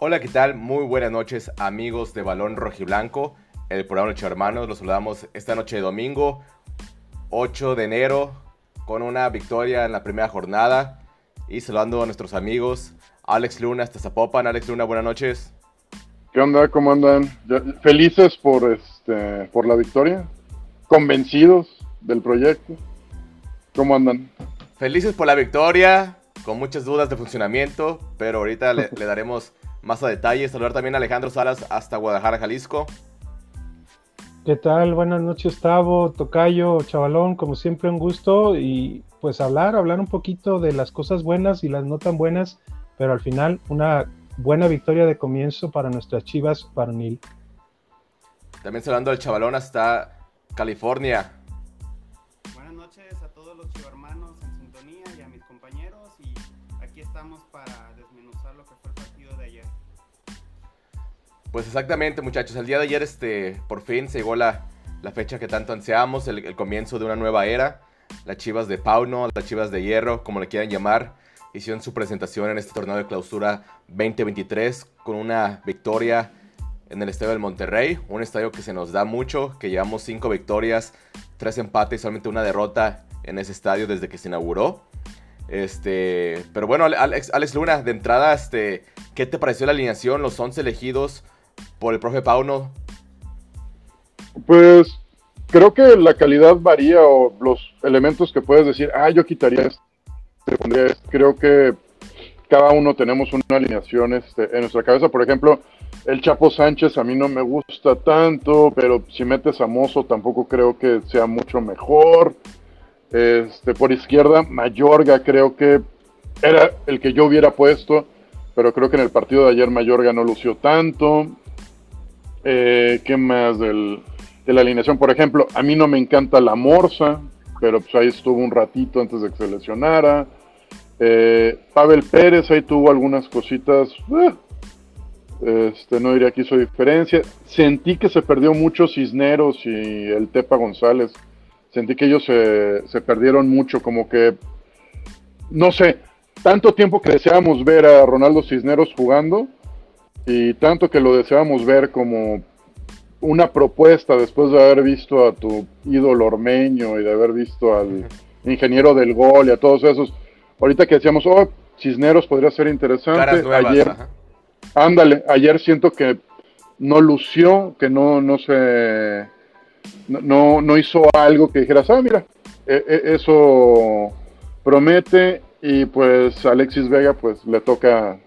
Hola, ¿qué tal? Muy buenas noches, amigos de Balón Rojiblanco, el programa Noche Hermanos. Los saludamos esta noche de domingo, 8 de enero, con una victoria en la primera jornada. Y saludando a nuestros amigos, Alex Luna hasta Zapopan. Alex Luna, buenas noches. ¿Qué onda? ¿Cómo andan? ¿Felices por, este, por la victoria? ¿Convencidos del proyecto? ¿Cómo andan? Felices por la victoria, con muchas dudas de funcionamiento, pero ahorita le, le daremos más a detalle. Saludar también a Alejandro Salas hasta Guadalajara, Jalisco. ¿Qué tal? Buenas noches, Tavo, Tocayo, Chavalón, como siempre un gusto y pues hablar, hablar un poquito de las cosas buenas y las no tan buenas, pero al final una buena victoria de comienzo para nuestras Chivas varonil. También saludando al Chavalón hasta California. Pues exactamente, muchachos. El día de ayer, este, por fin se llegó la, fecha que tanto ansiamos, el, comienzo de una nueva era. Las Chivas de Pauno, las Chivas de Hierro, como le quieran llamar, hicieron su presentación en este torneo de clausura 2023 con una victoria en el estadio del Monterrey, un estadio que se nos da mucho, que llevamos cinco victorias, tres empates y solamente una derrota en ese estadio desde que se inauguró. Este, pero bueno, Alex, Alex Luna, de entrada, este, ¿qué te pareció la alineación, los 11 elegidos? Por el profe Pauno? Pues creo que la calidad varía o los elementos que puedes decir, ah, yo quitaría esto, Creo que cada uno tenemos una alineación este, en nuestra cabeza. Por ejemplo, el Chapo Sánchez a mí no me gusta tanto, pero si metes a Mozo tampoco creo que sea mucho mejor. Este, por izquierda, Mayorga creo que era el que yo hubiera puesto, pero creo que en el partido de ayer Mayorga no lució tanto. Eh, ¿Qué más del, de la alineación? Por ejemplo, a mí no me encanta la Morsa, pero pues ahí estuvo un ratito antes de que se lesionara. Eh, Pavel Pérez ahí tuvo algunas cositas. Eh, este, no diría que hizo diferencia. Sentí que se perdió mucho Cisneros y el Tepa González. Sentí que ellos se, se perdieron mucho, como que, no sé, tanto tiempo que deseábamos ver a Ronaldo Cisneros jugando, y tanto que lo deseamos ver como una propuesta después de haber visto a tu ídolo ormeño y de haber visto al ingeniero del gol y a todos esos. Ahorita que decíamos, oh, Cisneros podría ser interesante. ayer, ándale, ayer siento que no lució, que no, no se, no, no hizo algo que dijeras, ah, mira, e, e, eso promete y pues Alexis Vega pues le toca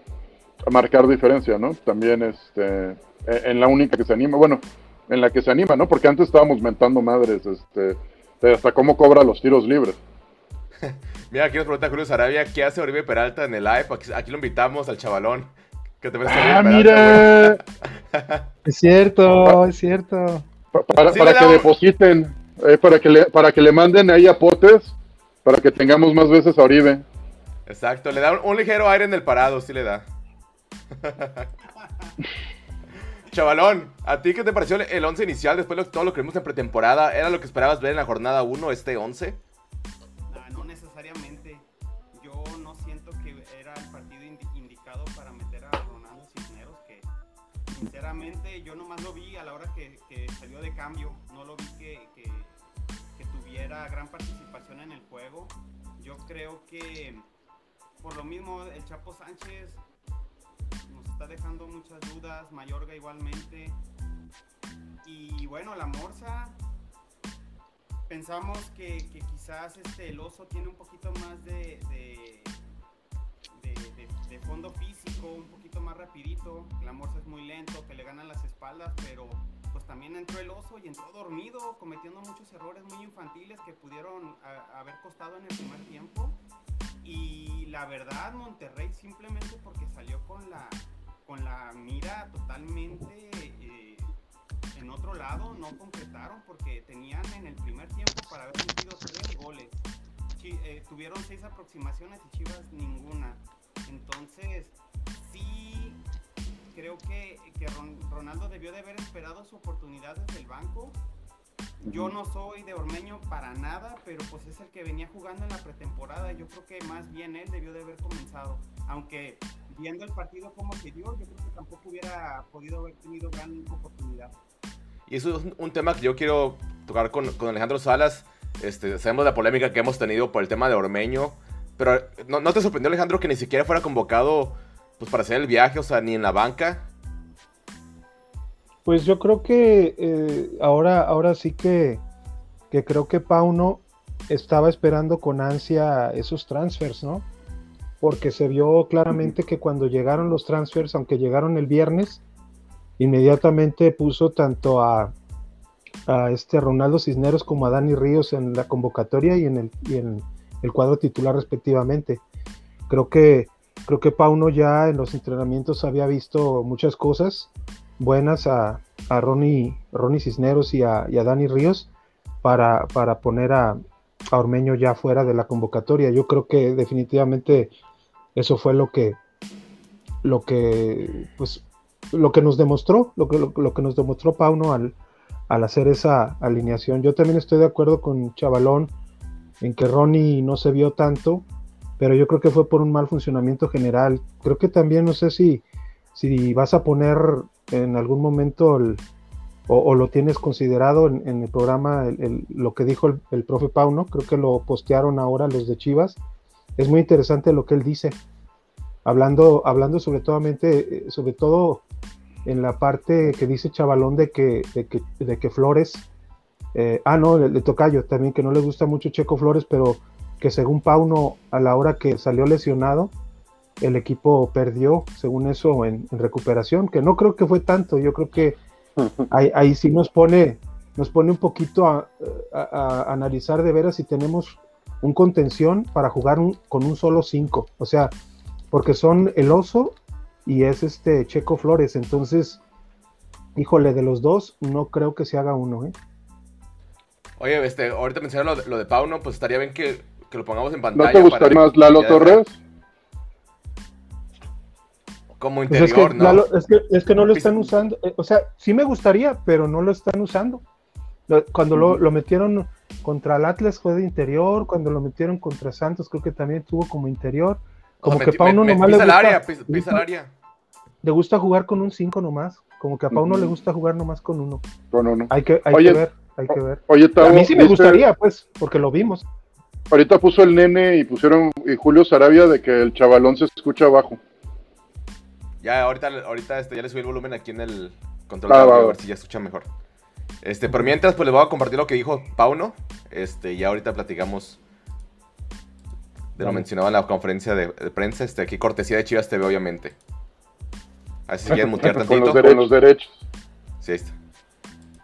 marcar diferencia, ¿no? También este, e, en la única que se anima, bueno, en la que se anima, ¿no? Porque antes estábamos mentando madres, este, hasta cómo cobra los tiros libres. Mira, aquí nos pregunta Julio Sarabia, ¿qué hace Oribe Peralta en el live? Aquí, lo invitamos al chavalón. ¿Qué te parece ah, mira. es cierto, es cierto. para, que depositen, eh, para, que le, para que le manden ahí a potes, para que tengamos más veces a Oribe. Exacto, le da un ligero aire en el parado, sí le da. Chavalón, ¿a ti qué te pareció el 11 inicial después de todo lo que vimos en pretemporada? ¿Era lo que esperabas ver en la jornada 1, este 11? no necesariamente. Yo no siento que era el partido indicado para meter a Ronaldo Cisneros, que sinceramente yo nomás lo vi a la hora que, salió de cambio. No lo vi que, que tuviera gran participación en el juego. Yo creo que por lo mismo el Chapo Sánchez dejando muchas dudas, Mayorga igualmente. Y bueno, la Morsa, pensamos que, quizás este, el oso tiene un poquito más de, de, fondo físico, un poquito más rapidito. La Morsa es muy lento, que le ganan las espaldas, pero pues también entró el oso y entró dormido, cometiendo muchos errores muy infantiles que pudieron haber costado en el primer tiempo. Y la verdad, Monterrey simplemente porque salió con la, con la mira totalmente eh, en otro lado, no concretaron porque tenían en el primer tiempo para haber metido tres goles. Eh, tuvieron seis aproximaciones y Chivas ninguna. Entonces, sí, creo que, que Ronaldo debió de haber esperado su oportunidad desde el banco. Yo no soy de Ormeño para nada, pero pues es el que venía jugando en la pretemporada. Yo creo que más bien él debió de haber comenzado. Aunque viendo el partido como se dio, yo creo que tampoco hubiera podido haber tenido gran oportunidad. Y eso es un, tema que yo quiero tocar con, con Alejandro Salas. Este, sabemos la polémica que hemos tenido por el tema de Ormeño. Pero ¿no, ¿no, te sorprendió, Alejandro, que ni siquiera fuera convocado pues, para hacer el viaje, o sea, ni en la banca? Pues yo creo que eh, ahora, ahora sí que, que creo que Pauno estaba esperando con ansia esos transfers, ¿no? Porque se vio claramente que cuando llegaron los transfers, aunque llegaron el viernes, inmediatamente puso tanto a, este Ronaldo Cisneros como a Dani Ríos en la convocatoria y en el, y en el cuadro titular respectivamente. Creo que creo que Pauno ya en los entrenamientos había visto muchas cosas buenas a, a Ronnie, Ronnie Cisneros y a, a Dani Ríos para, para poner a, a, Ormeño ya fuera de la convocatoria. Yo creo que definitivamente eso fue lo que lo que pues lo que nos demostró, lo que, lo, lo que nos demostró Pauno al, al hacer esa alineación. Yo también estoy de acuerdo con Chavalón en que Ronnie no se vio tanto, pero yo creo que fue por un mal funcionamiento general. Creo que también no sé si, si vas a poner en algún momento el, o, lo tienes considerado en, el programa el, lo que dijo el, profe Pauno, creo que lo postearon ahora los de Chivas. Es muy interesante lo que él dice, hablando, hablando sobre, todo, sobre todo en la parte que dice Chavalón de que, de que, de que Flores, eh, ah no, le, le Tocayo también, que no le gusta mucho Checo Flores, pero que según Pauno a la hora que salió lesionado, el equipo perdió, según eso, en, en, recuperación, que no creo que fue tanto, yo creo que ahí, ahí sí nos pone, nos pone un poquito a, a, a, analizar de veras si tenemos un contención para jugar un, con un solo 5, o sea, porque son el oso y es este Checo Flores, entonces, híjole, de los dos, no creo que se haga uno, ¿eh? Oye, este, ahorita mencionaron lo, lo de Pauno, pues estaría bien que, que, lo pongamos en pantalla. ¿No te gustaría más Lalo Torres? como interior, pues es que, ¿no? Lalo, es, que, es que no lo están usando. Eh, o sea, sí me gustaría, pero no lo están usando. Cuando lo, lo, metieron contra el Atlas fue de interior, cuando lo metieron contra Santos creo que también tuvo como interior. Como o sea, que Pauno nomás pisa le gusta, área, pisa, pisa el área. Le gusta jugar con un 5 nomás. Como que a Pauno uh -huh. le gusta jugar nomás con uno. Con uno. Hay que, hay oye, que ver, hay que ver. Oye, a mí sí me gustaría, pues, porque lo vimos. Ahorita puso el nene y pusieron y Julio Sarabia de que el chavalón se escucha abajo. Ya, ahorita, ahorita este, ya le subí el volumen aquí en el control ah, de audio, a ver si ya escucha mejor. Este, pero mientras, pues les voy a compartir lo que dijo Pauno. Este, ya ahorita platicamos de lo mencionado en la conferencia de, de, prensa. Este, aquí cortesía de Chivas TV, obviamente. Así que mutear tantito. Con los, derechos, los derechos. Sí, ahí está.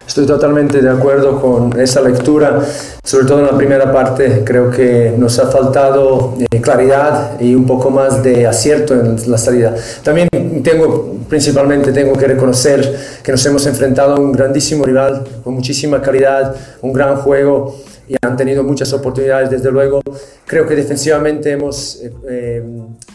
Estoy totalmente de acuerdo con esa lectura, sobre todo en la primera parte creo que nos ha faltado eh, claridad y un poco más de acierto en la salida. También tengo, principalmente tengo que reconocer que nos hemos enfrentado a un grandísimo rival con muchísima calidad, un gran juego y han tenido muchas oportunidades desde luego. Creo que defensivamente hemos, eh, eh,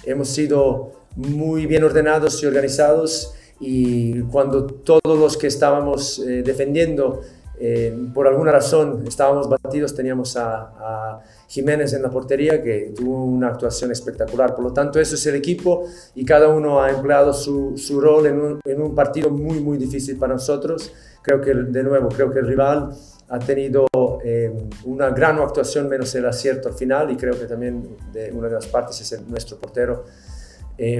hemos sido muy bien ordenados y organizados y cuando todos los que estábamos eh, defendiendo eh, por alguna razón estábamos batidos, teníamos a, a, Jiménez en la portería que tuvo una actuación espectacular. Por lo tanto, eso es el equipo y cada uno ha empleado su, rol en un, partido muy, muy difícil para nosotros. Creo que, de nuevo, creo que el rival ha tenido eh, una gran actuación menos el acierto al final y creo que también de una de las partes es nuestro portero. Eh,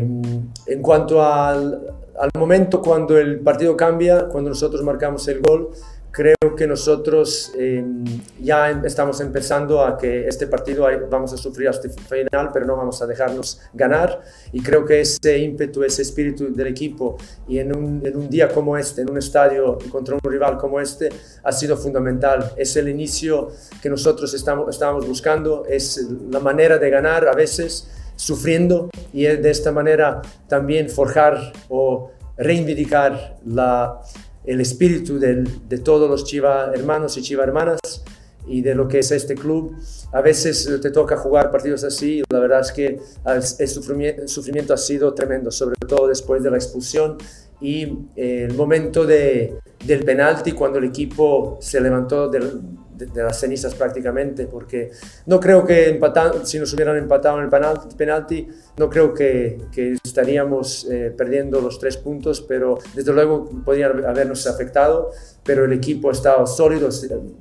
en cuanto al, momento cuando el partido cambia, cuando nosotros marcamos el gol, creo que nosotros eh, ya estamos empezando a que este partido vamos a sufrir hasta el final, pero no vamos a dejarnos ganar. Y creo que ese ímpetu, ese espíritu del equipo, y en un, en un día como este, en un estadio contra un rival como este, ha sido fundamental. Es el inicio que nosotros estamos, estábamos buscando, es la manera de ganar a veces sufriendo y de esta manera también forjar o reivindicar la, el espíritu de todos los Chiva hermanos y Chiva hermanas y de lo que es este club. A veces te toca jugar partidos así y la verdad es que el sufrimiento, el sufrimiento ha sido tremendo, sobre todo después de la expulsión y eh, el momento de, del penalti cuando el equipo se levantó del, de, las cenizas prácticamente, porque no creo que empatan, si nos hubieran empatado en el penalti, no creo que, que estaríamos eh, perdiendo los tres puntos, pero desde luego podrían habernos afectado, pero el equipo ha estado sólido,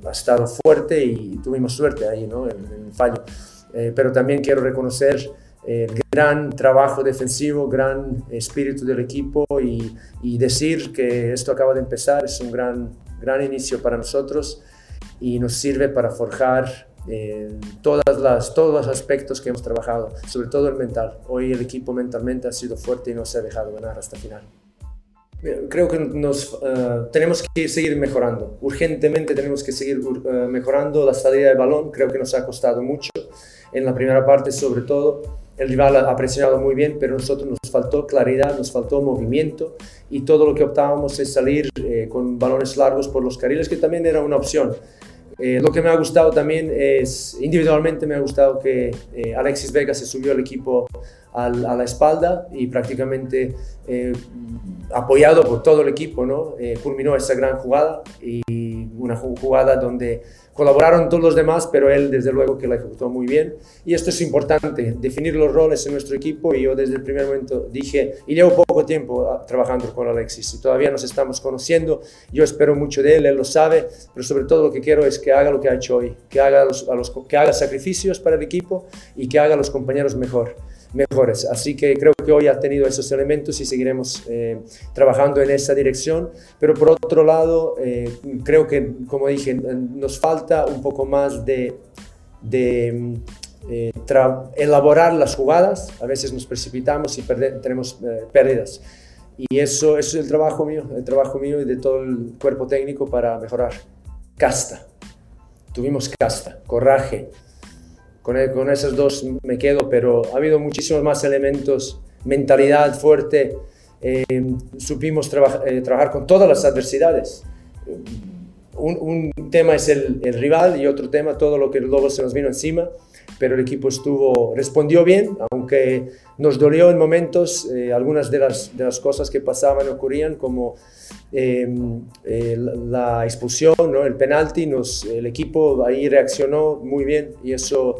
ha estado fuerte y tuvimos suerte ahí, ¿no? en, en el fallo. Eh, pero también quiero reconocer el gran trabajo defensivo, gran espíritu del equipo y, y, decir que esto acaba de empezar es un gran, gran inicio para nosotros y nos sirve para forjar eh, todas las, todos los aspectos que hemos trabajado, sobre todo el mental. Hoy el equipo mentalmente ha sido fuerte y no se ha dejado ganar hasta el final. Creo que nos, eh, tenemos que seguir mejorando. Urgentemente tenemos que seguir uh, mejorando la salida de balón. Creo que nos ha costado mucho en la primera parte sobre todo. El rival ha presionado muy bien, pero a nosotros nos faltó claridad, nos faltó movimiento y todo lo que optábamos es salir eh, con balones largos por los carriles, que también era una opción. Eh, lo que me ha gustado también es, individualmente me ha gustado que eh, Alexis Vega se subió al equipo a la espalda y prácticamente apoyado por todo el equipo, ¿no? culminó esa gran jugada y una jugada donde Colaboraron todos los demás, pero él desde luego que la ejecutó muy bien. Y esto es importante, definir los roles en nuestro equipo. Y yo desde el primer momento dije, y llevo poco tiempo ah, trabajando con Alexis y todavía nos estamos conociendo. Yo espero mucho de él, él lo sabe, pero sobre todo lo que quiero es que haga lo que ha hecho hoy, que haga, los, a los, que haga sacrificios para el equipo y que haga a los compañeros mejor mejores. Así que creo que hoy ha tenido esos elementos y seguiremos eh, trabajando en esa dirección. Pero por otro lado, eh, creo que, como dije, nos falta un poco más de, de eh, elaborar las jugadas. A veces nos precipitamos y tenemos pérdidas. Y eso, eso es el trabajo mío, el trabajo mío y de todo el cuerpo técnico para mejorar. Casta. Tuvimos casta, coraje, con, con esos dos me quedo, pero ha habido muchísimos más elementos, mentalidad fuerte, eh, supimos eh, trabajar con todas las adversidades. Un, un tema es el, el, rival y otro tema todo lo que luego se nos vino encima, pero el equipo estuvo, respondió bien, aunque nos dolió en momentos eh, algunas de las, de las cosas que pasaban ocurrían, como Em, eh, la expulsión, ¿no? el penalti, nos, el equipo ahí reaccionó muy bien y eso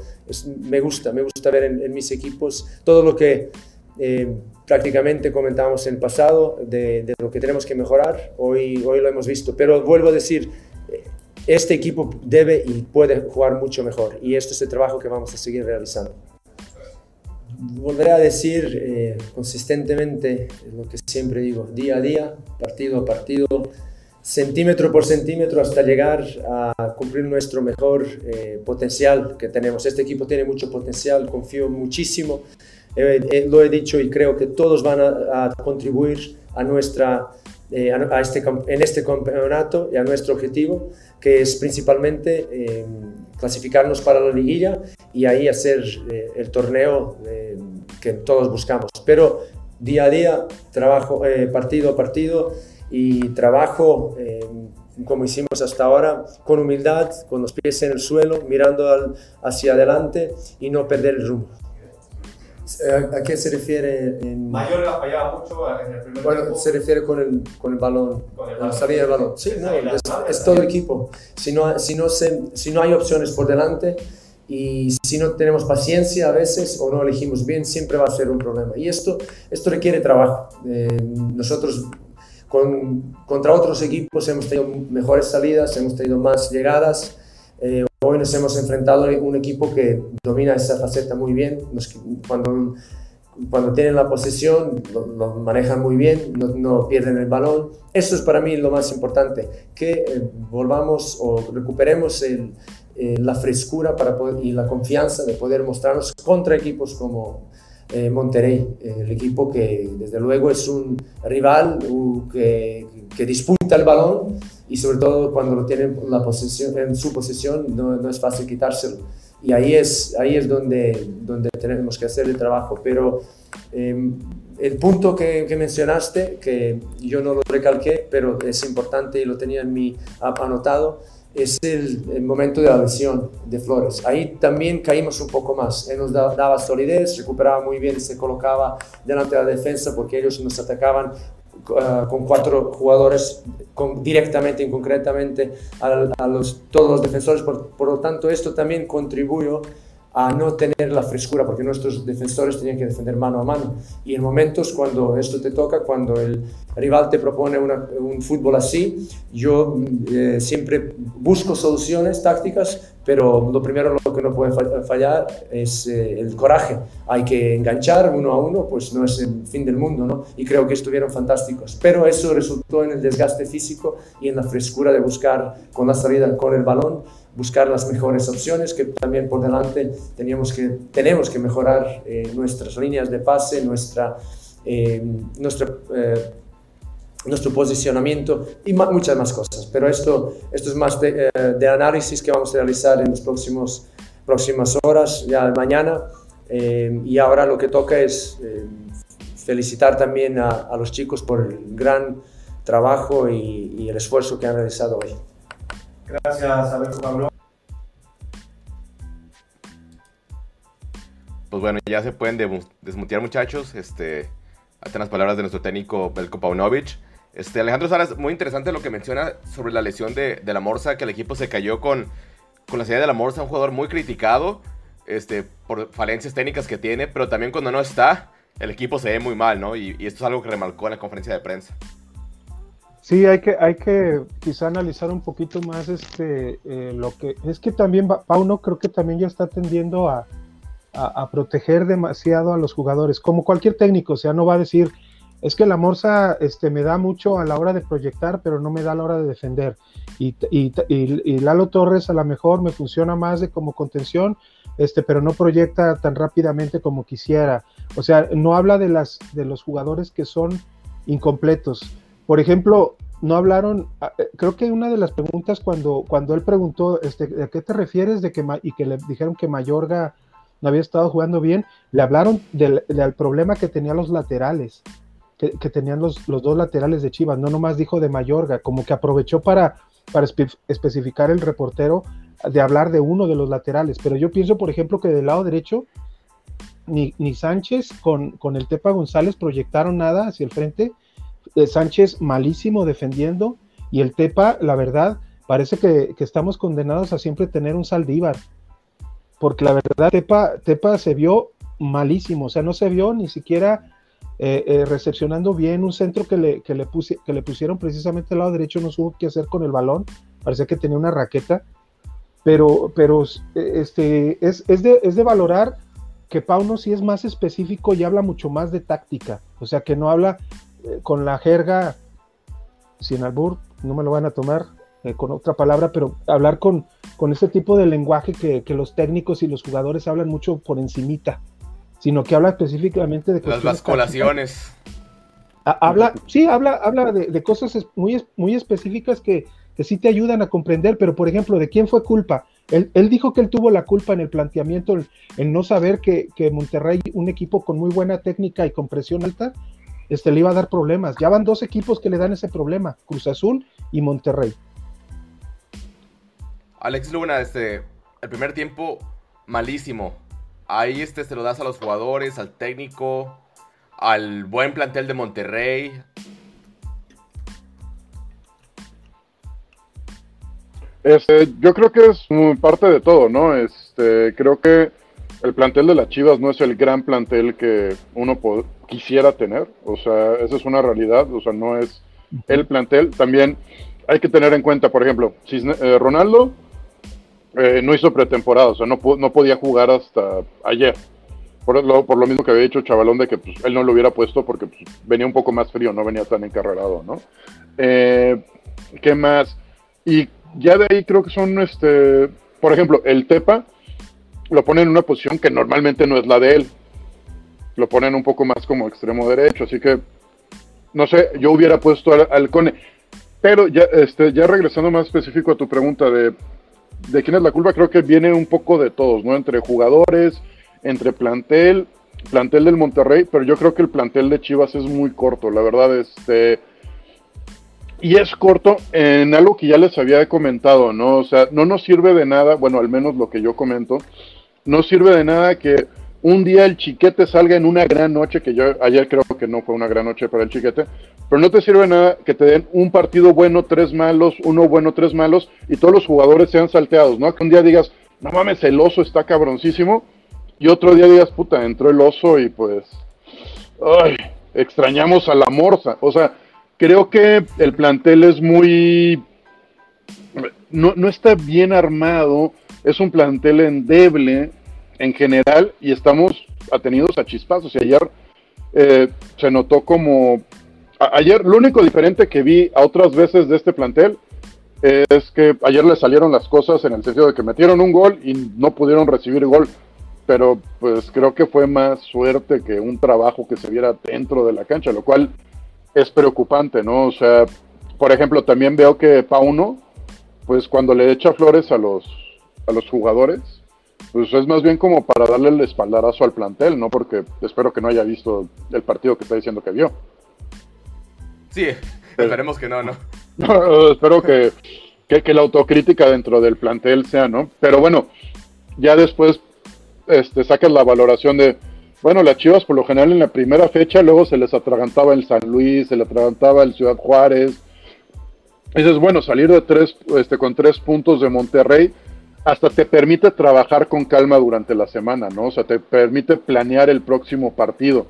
me gusta, me gusta ver en, mis equipos todo lo que em, prácticamente comentamos en el pasado de, de, lo que tenemos que mejorar, hoy, hoy lo hemos visto, pero vuelvo a decir, este equipo debe y puede jugar mucho mejor. Y esto es el trabajo que vamos a seguir realizando. Volveré a decir eh, consistentemente lo que siempre digo, día a día, partido a partido, centímetro por centímetro hasta llegar a cumplir nuestro mejor eh, potencial que tenemos. Este equipo tiene mucho potencial, confío muchísimo, eh, lo he dicho y creo que todos van a, contribuir a nuestra, a este, en este campeonato y a nuestro objetivo, que es principalmente clasificarnos para la liguilla y ahí hacer eh, el torneo eh, que todos buscamos. Pero día a día, trabajo eh, partido a partido y trabajo como hicimos hasta ahora, con humildad, con los pies en el suelo, mirando hacia adelante y no perder el rumbo. ¿A, qué se refiere? En... Mayor la fallaba mucho en el primer Bueno, se refiere con el, con el balón, con, el balón, la salida del balón. Sí, no, es, es, todo el equipo. Si no, si, no se, si no hay opciones por delante y si no tenemos paciencia a veces o no elegimos bien, siempre va a ser un problema. Y esto, esto requiere trabajo. Eh, nosotros con, contra otros equipos hemos tenido mejores salidas, hemos tenido más llegadas. Eh, Hoy nos hemos enfrentado a un equipo que domina esa faceta muy bien. cuando, cuando tienen la posesión, lo, manejan muy bien, no, pierden el balón. Eso es para mí lo más importante, que eh, volvamos o recuperemos el, eh, la frescura para y la confianza de poder mostrarnos contra equipos como eh, Monterrey, el equipo que desde luego es un rival que, que disputa el balón y sobre todo cuando lo tienen la posesión, en su posesión no, no, es fácil quitárselo. Y ahí es, ahí es donde, donde tenemos que hacer el trabajo. Pero em, el punto que, que, mencionaste, que yo no lo recalqué, pero es importante y lo tenía en mi anotado, es el, el, momento de la lesión de Flores. Ahí también caímos un poco más. Él nos daba solidez, recuperaba muy bien, se colocaba delante de la defensa porque ellos nos atacaban ah, con cuatro jugadores con, directamente y concretamente a, los, todos los defensores. Por, por, lo tanto, esto también contribuyó a no tener la frescura, porque nuestros defensores tenían que defender mano a mano. Y en momentos cuando esto te toca, cuando el rival te propone un fútbol así, yo eh, siempre busco soluciones tácticas, pero lo primero lo que no puede fallar es eh, el coraje. Hay que enganchar uno a uno, pues no es el fin del mundo, ¿no? Y creo que estuvieron fantásticos. Pero eso resultó en el desgaste físico y en la frescura de buscar con la salida con el balón buscar las mejores opciones, que también por delante teníamos que, tenemos que mejorar eh, nuestras líneas de pase, nuestra, eh, eh, nuestro posicionamiento y muchas más cosas. Pero esto, esto es más de, análisis que vamos a realizar en las próximas horas, ya mañana. y ahora lo que toca es felicitar también a, los chicos por el gran trabajo y, y el esfuerzo que han realizado hoy. Gracias, Alberto Pablo. Pues bueno, ya se pueden desmutear muchachos. Este, hasta las palabras de nuestro técnico Belko Paunovic. Este, Alejandro Salas, muy interesante lo que menciona sobre la lesión de, la Morsa, que el equipo se cayó con, con la salida de la Morsa, un jugador muy criticado este, por falencias técnicas que tiene, pero también cuando no está, el equipo se ve muy mal, ¿no? Y esto es algo que remarcó en la conferencia de prensa. Sí, hay que, hay que quizá analizar un poquito más este eh, lo que es que también Pauno creo que también ya está tendiendo a, a, proteger demasiado a los jugadores, como cualquier técnico, o sea, no va a decir es que la Morsa este, me da mucho a la hora de proyectar, pero no me da a la hora de defender. Y, y, y, Lalo Torres a lo mejor me funciona más de como contención, este, pero no proyecta tan rápidamente como quisiera. O sea, no habla de, las, de los jugadores que son incompletos por ejemplo, no hablaron, ah, eh, creo que una de las preguntas cuando, cuando él preguntó, este, ¿a qué te refieres de que, y que le dijeron que Mayorga no había estado jugando bien, le hablaron del, problema que tenían los laterales, que, tenían los, los, dos laterales de Chivas, no nomás dijo de Mayorga, como que aprovechó para, para especificar el reportero de hablar de uno de los laterales, pero yo pienso, por ejemplo, que del lado derecho, ni, ni Sánchez con, con el Tepa González proyectaron nada hacia el frente, Sánchez malísimo defendiendo y el Tepa, la verdad, parece que, estamos condenados a siempre tener un Saldívar. Porque la verdad, Tepa, se vio malísimo, o sea, no se vio ni siquiera eh, eh, recepcionando bien un centro que le, que le, que le pusieron precisamente al lado derecho, no supo qué hacer con el balón, parece que tenía una raqueta, pero, pero este, es, es, de, es de valorar que Pauno sí es más específico y habla mucho más de táctica, o sea, que no habla con la jerga, sin albur, no me lo van a tomar eh, con otra palabra, pero hablar con, con ese tipo de lenguaje que, los técnicos y los jugadores hablan mucho por encimita, sino que habla específicamente de las basculaciones. Habla, sí, habla, habla de, cosas muy, muy específicas que, que, sí te ayudan a comprender, pero por ejemplo, ¿de quién fue culpa? Él, él dijo que él tuvo la culpa en el planteamiento, en no saber que, que Monterrey, un equipo con muy buena técnica y con presión alta, este, le iba a dar problemas. Ya van dos equipos que le dan ese problema, Cruz Azul y Monterrey. Alex Luna, este, el primer tiempo malísimo. Ahí este, se lo das a los jugadores, al técnico, al buen plantel de Monterrey. Este, yo creo que es parte de todo, ¿no? Este, creo que el plantel de las Chivas no es el gran plantel que uno quisiera tener, o sea, esa es una realidad, o sea, no es el plantel. También hay que tener en cuenta, por ejemplo, eh, Ronaldo eh, no hizo pretemporada, o sea, no, no podía jugar hasta ayer. Por lo, por lo mismo que había dicho Chavalón de que pues, él no lo hubiera puesto porque pues, venía un poco más frío, no venía tan encarrerado, ¿no? Eh, ¿Qué más? Y ya de ahí creo que son, este, por ejemplo, el Tepa, lo pone en una posición que normalmente no es la de él. Lo ponen un poco más como extremo derecho, así que no sé, yo hubiera puesto al, Cone. Pero ya, este, ya regresando más específico a tu pregunta de, de quién es la culpa, creo que viene un poco de todos, ¿no? Entre jugadores, entre plantel, plantel del Monterrey, pero yo creo que el plantel de Chivas es muy corto, la verdad, este y es corto en algo que ya les había comentado, ¿no? O sea, no nos sirve de nada, bueno, al menos lo que yo comento, no sirve de nada que un día el chiquete salga en una gran noche, que yo ayer creo que no fue una gran noche para el chiquete, pero no te sirve nada que te den un partido bueno, tres malos, uno bueno, tres malos, y todos los jugadores sean salteados, ¿no? Que un día digas, no mames, el oso está cabroncísimo, y otro día digas, puta, entró el oso y pues, ay, extrañamos a la morsa. O sea, creo que el plantel es muy, no, no está bien armado, es un plantel endeble, en general y estamos atenidos a chispazos. Y ayer eh, se notó como... ayer lo único diferente que vi a otras veces de este plantel es que ayer le salieron las cosas en el sentido de que metieron un gol y no pudieron recibir gol. Pero pues creo que fue más suerte que un trabajo que se viera dentro de la cancha, lo cual es preocupante, ¿no? O sea, por ejemplo, también veo que Pauno, pues cuando le echa flores a los, a los jugadores, pues es más bien como para darle el espaldarazo al plantel, ¿no? Porque espero que no haya visto el partido que está diciendo que vio. Sí, esperemos que no, ¿no? espero que, que, la autocrítica dentro del plantel sea, ¿no? Pero bueno, ya después este, sacas la valoración de, bueno, las Chivas por lo general en la primera fecha, luego se les atragantaba el San Luis, se les atragantaba el Ciudad Juárez. dices, bueno, salir de tres, este, con tres puntos de Monterrey hasta te permite trabajar con calma durante la semana, ¿no? O sea, te permite planear el próximo partido,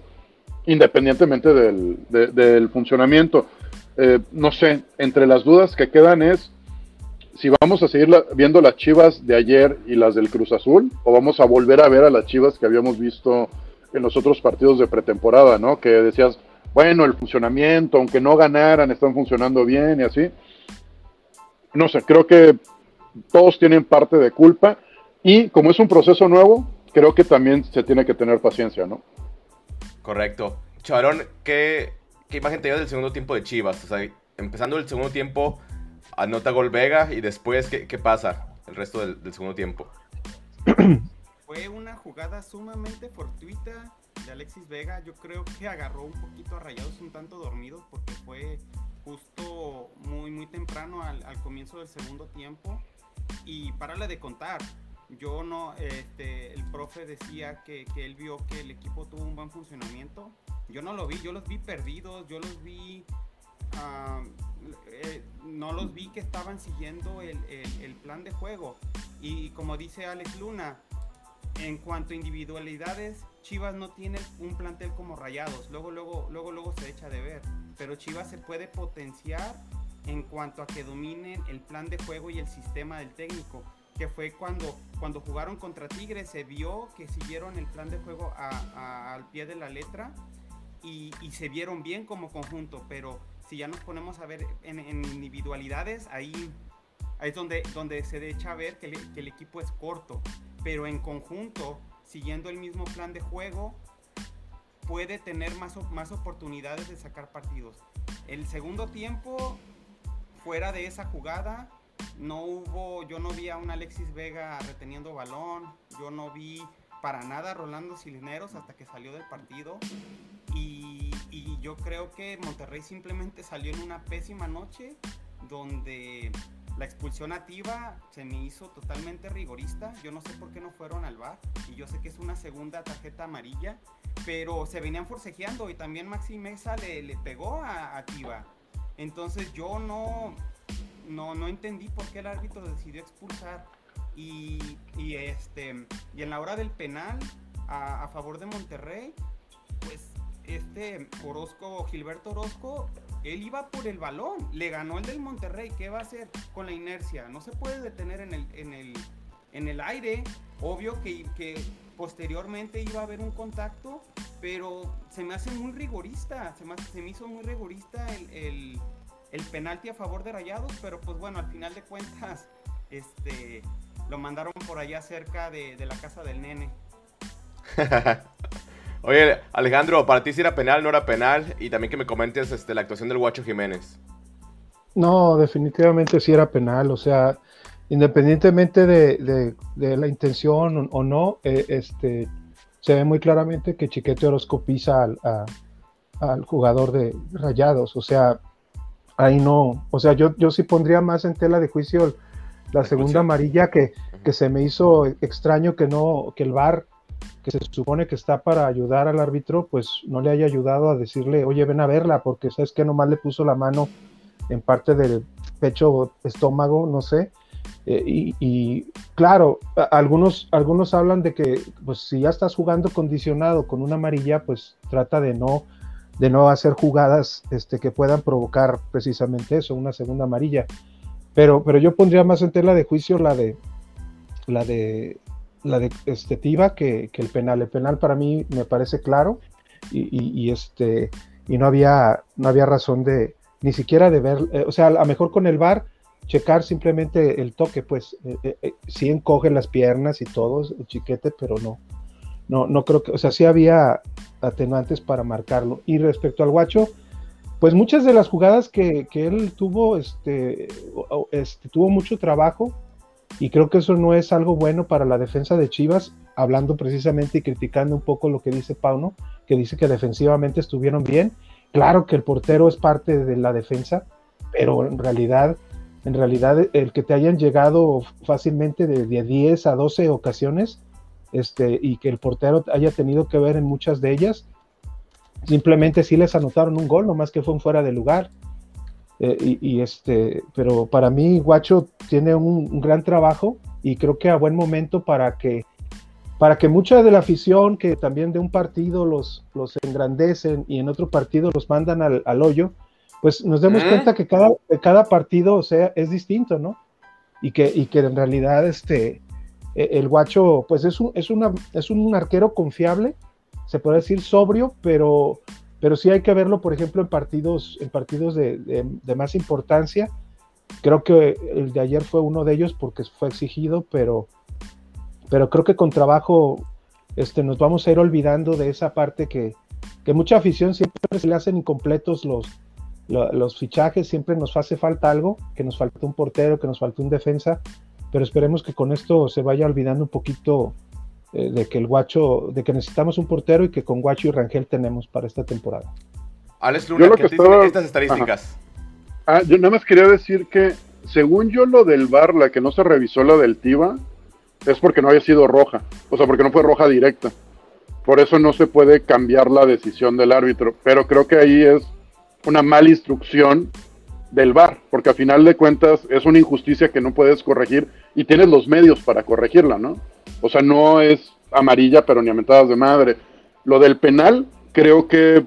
independientemente del, funcionamiento. Eh, no sé, entre las dudas que quedan es si vamos a seguir viendo las chivas de ayer y las del Cruz Azul, o vamos a volver a ver a las chivas que habíamos visto en los otros partidos de pretemporada, ¿no? Que decías, bueno, el funcionamiento, aunque no ganaran, están funcionando bien y así. No sé, creo que todos tienen parte de culpa y como es un proceso nuevo, creo que también se tiene que tener paciencia, ¿no? Correcto. Chavarón, ¿qué, ¿qué, imagen te dio del segundo tiempo de Chivas? O sea, empezando el segundo tiempo, anota gol Vega y después, ¿qué, qué pasa el resto del, del segundo tiempo? Fue una jugada sumamente fortuita de Alexis Vega. Yo creo que agarró un poquito a Rayados un tanto dormido porque fue justo muy, muy temprano al, al comienzo del segundo tiempo y párale de contar. Yo no, este, el profe decía que, que, él vio que el equipo tuvo un buen funcionamiento. Yo no lo vi, yo los vi perdidos, yo los vi, eh, no los vi que estaban siguiendo el, el, plan de juego. Y como dice Alex Luna, en cuanto a individualidades, Chivas no tiene un plantel como Rayados. Luego, luego, luego, luego se echa de ver. Pero Chivas se puede potenciar en cuanto a que dominen el plan de juego y el sistema del técnico, que fue cuando, cuando jugaron contra Tigres, se vio que siguieron el plan de juego al pie de la letra y, se vieron bien como conjunto, pero si ya nos ponemos a ver en, individualidades, ahí, es donde, donde se echa a ver que, que el equipo es corto, pero en conjunto, siguiendo el mismo plan de juego, puede tener más, más oportunidades de sacar partidos. El segundo tiempo fuera de esa jugada, no hubo, yo no vi a un Alexis Vega reteniendo balón, yo no vi para nada Rolando Cisneros hasta que salió del partido. Y, yo creo que Monterrey simplemente salió en una pésima noche donde la expulsión activa se me hizo totalmente rigorista. Yo no sé por qué no fueron al bar y yo sé que es una segunda tarjeta amarilla, pero se venían forcejeando y también Maxi Mesa le, pegó a, a entonces yo no, no, no entendí por qué el árbitro decidió expulsar. Y, y, este, y en la hora del penal a, favor de Monterrey, pues este Orozco, Gilberto Orozco, él iba por el balón, le ganó el del Monterrey. ¿Qué va a hacer con la inercia? No se puede detener en el, en el, en el aire. Obvio que, que posteriormente iba a haber un contacto, pero se me hace muy rigorista, se me, se me hizo muy rigorista el, penalti a favor de Rayados, pero pues bueno, al final de cuentas, este, lo mandaron por allá cerca de, la casa del nene. Oye, Alejandro, para ti si era penal, no era penal, y también que me comentes este, la actuación del Guacho Jiménez. No, definitivamente sí era penal, o sea, independientemente de, la intención o, no, eh, este, se ve muy claramente que Chiquete Orozco pisa al, jugador de Rayados. O sea, ahí no, o sea, yo, yo sí pondría más en tela de juicio la segunda amarilla que, que se me hizo extraño que no, que el VAR que se supone que está para ayudar al árbitro, pues no le haya ayudado a decirle, oye, ven a verla, porque sabes que nomás le puso la mano en parte del pecho, estómago, no sé. Eh, y, claro, algunos, algunos hablan de que pues, si ya estás jugando condicionado con una amarilla, pues trata de no, de no hacer jugadas este, que puedan provocar precisamente eso, una segunda amarilla. Pero, pero yo pondría más en tela de juicio la de la de la de este, Tiva que, que, el penal. El penal para mí me parece claro y, este y no había no había razón de ni siquiera de ver, eh, o sea, a lo mejor con el VAR checar simplemente el toque, pues eh, eh, sí encoge las piernas y todo, chiquete, pero no, no, no creo que, o sea, sí había atenuantes para marcarlo. Y respecto al guacho, pues muchas de las jugadas que, que él tuvo, este, este, tuvo mucho trabajo, y creo que eso no es algo bueno para la defensa de Chivas, hablando precisamente y criticando un poco lo que dice Pauno, que dice que defensivamente estuvieron bien. Claro que el portero es parte de la defensa, pero en realidad, en realidad el que te hayan llegado fácilmente de, 10 a 12 ocasiones, este, y que el portero haya tenido que ver en muchas de ellas, simplemente sí les anotaron un gol, nomás que fue un fuera de lugar. Eh, y, este, pero para mí Guacho tiene un, gran trabajo y creo que a buen momento para que para que mucha de la afición que también de un partido los, los engrandecen y en otro partido los mandan al, hoyo, pues nos demos cuenta que cada, cada partido o sea, es distinto, ¿no? Y que, y que en realidad este, e, el guacho pues es un, es, una, es un arquero confiable, se puede decir sobrio, pero, pero sí hay que verlo, por ejemplo, en partidos, en partidos de, más importancia. Creo que el de ayer fue uno de ellos porque fue exigido, pero, pero creo que con trabajo este, nos vamos a ir olvidando de esa parte que, que mucha afición siempre se le hacen incompletos los, los, fichajes, siempre nos hace falta algo, que nos falta un portero, que nos falta un defensa, pero esperemos que con esto se vaya olvidando un poquito eh, de que el Guacho, de que necesitamos un portero y que con Guacho y Rangel tenemos para esta temporada. Alex Luna, ¿qué estaba... estas estadísticas? Ah, yo nada más quería decir que, según yo, lo del VAR, la que no se revisó la del Tiva, es porque no había sido roja, o sea, porque no fue roja directa. Por eso no se puede cambiar la decisión del árbitro, pero creo que ahí es una mala instrucción del VAR, porque a final de cuentas es una injusticia que no puedes corregir y tienes los medios para corregirla, ¿no? O sea, no es amarilla, pero ni a mentadas de madre. Lo del penal, creo que,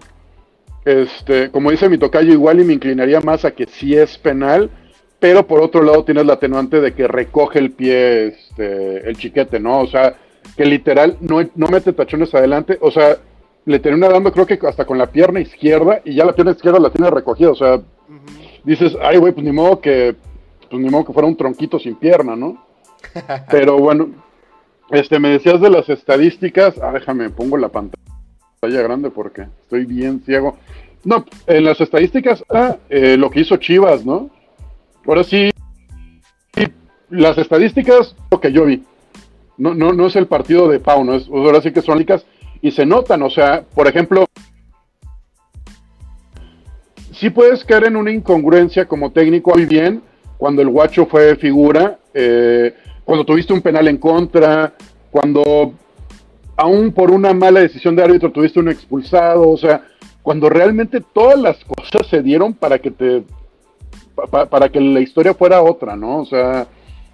este, como dice mi tocayo, igual y me inclinaría más a que sí es penal, pero por otro lado tienes la atenuante de que recoge el pie este, el chiquete, ¿no? O sea, que literal no, no mete tachones adelante, o sea, le termina dando creo que hasta con la pierna izquierda y ya la pierna izquierda la tiene recogida, o sea, dices, ay güey, pues ni modo que, pues ni modo que fuera un tronquito sin pierna, ¿no? Pero bueno, este, me decías de las estadísticas. Ah, déjame, pongo la pantalla grande porque estoy bien ciego. No, en las estadísticas, ah, eh, lo que hizo Chivas, ¿no? Ahora sí, las estadísticas, lo que yo vi. No, no, no es el partido de Pau, no es, ahora sí que son únicas y se notan, o sea, por ejemplo, sí puedes caer en una incongruencia como técnico muy bien cuando el guacho fue figura, eh, cuando tuviste un penal en contra, cuando aún por una mala decisión de árbitro tuviste un expulsado, o sea, cuando realmente todas las cosas se dieron para que te para que la historia fuera otra, ¿no? O sea,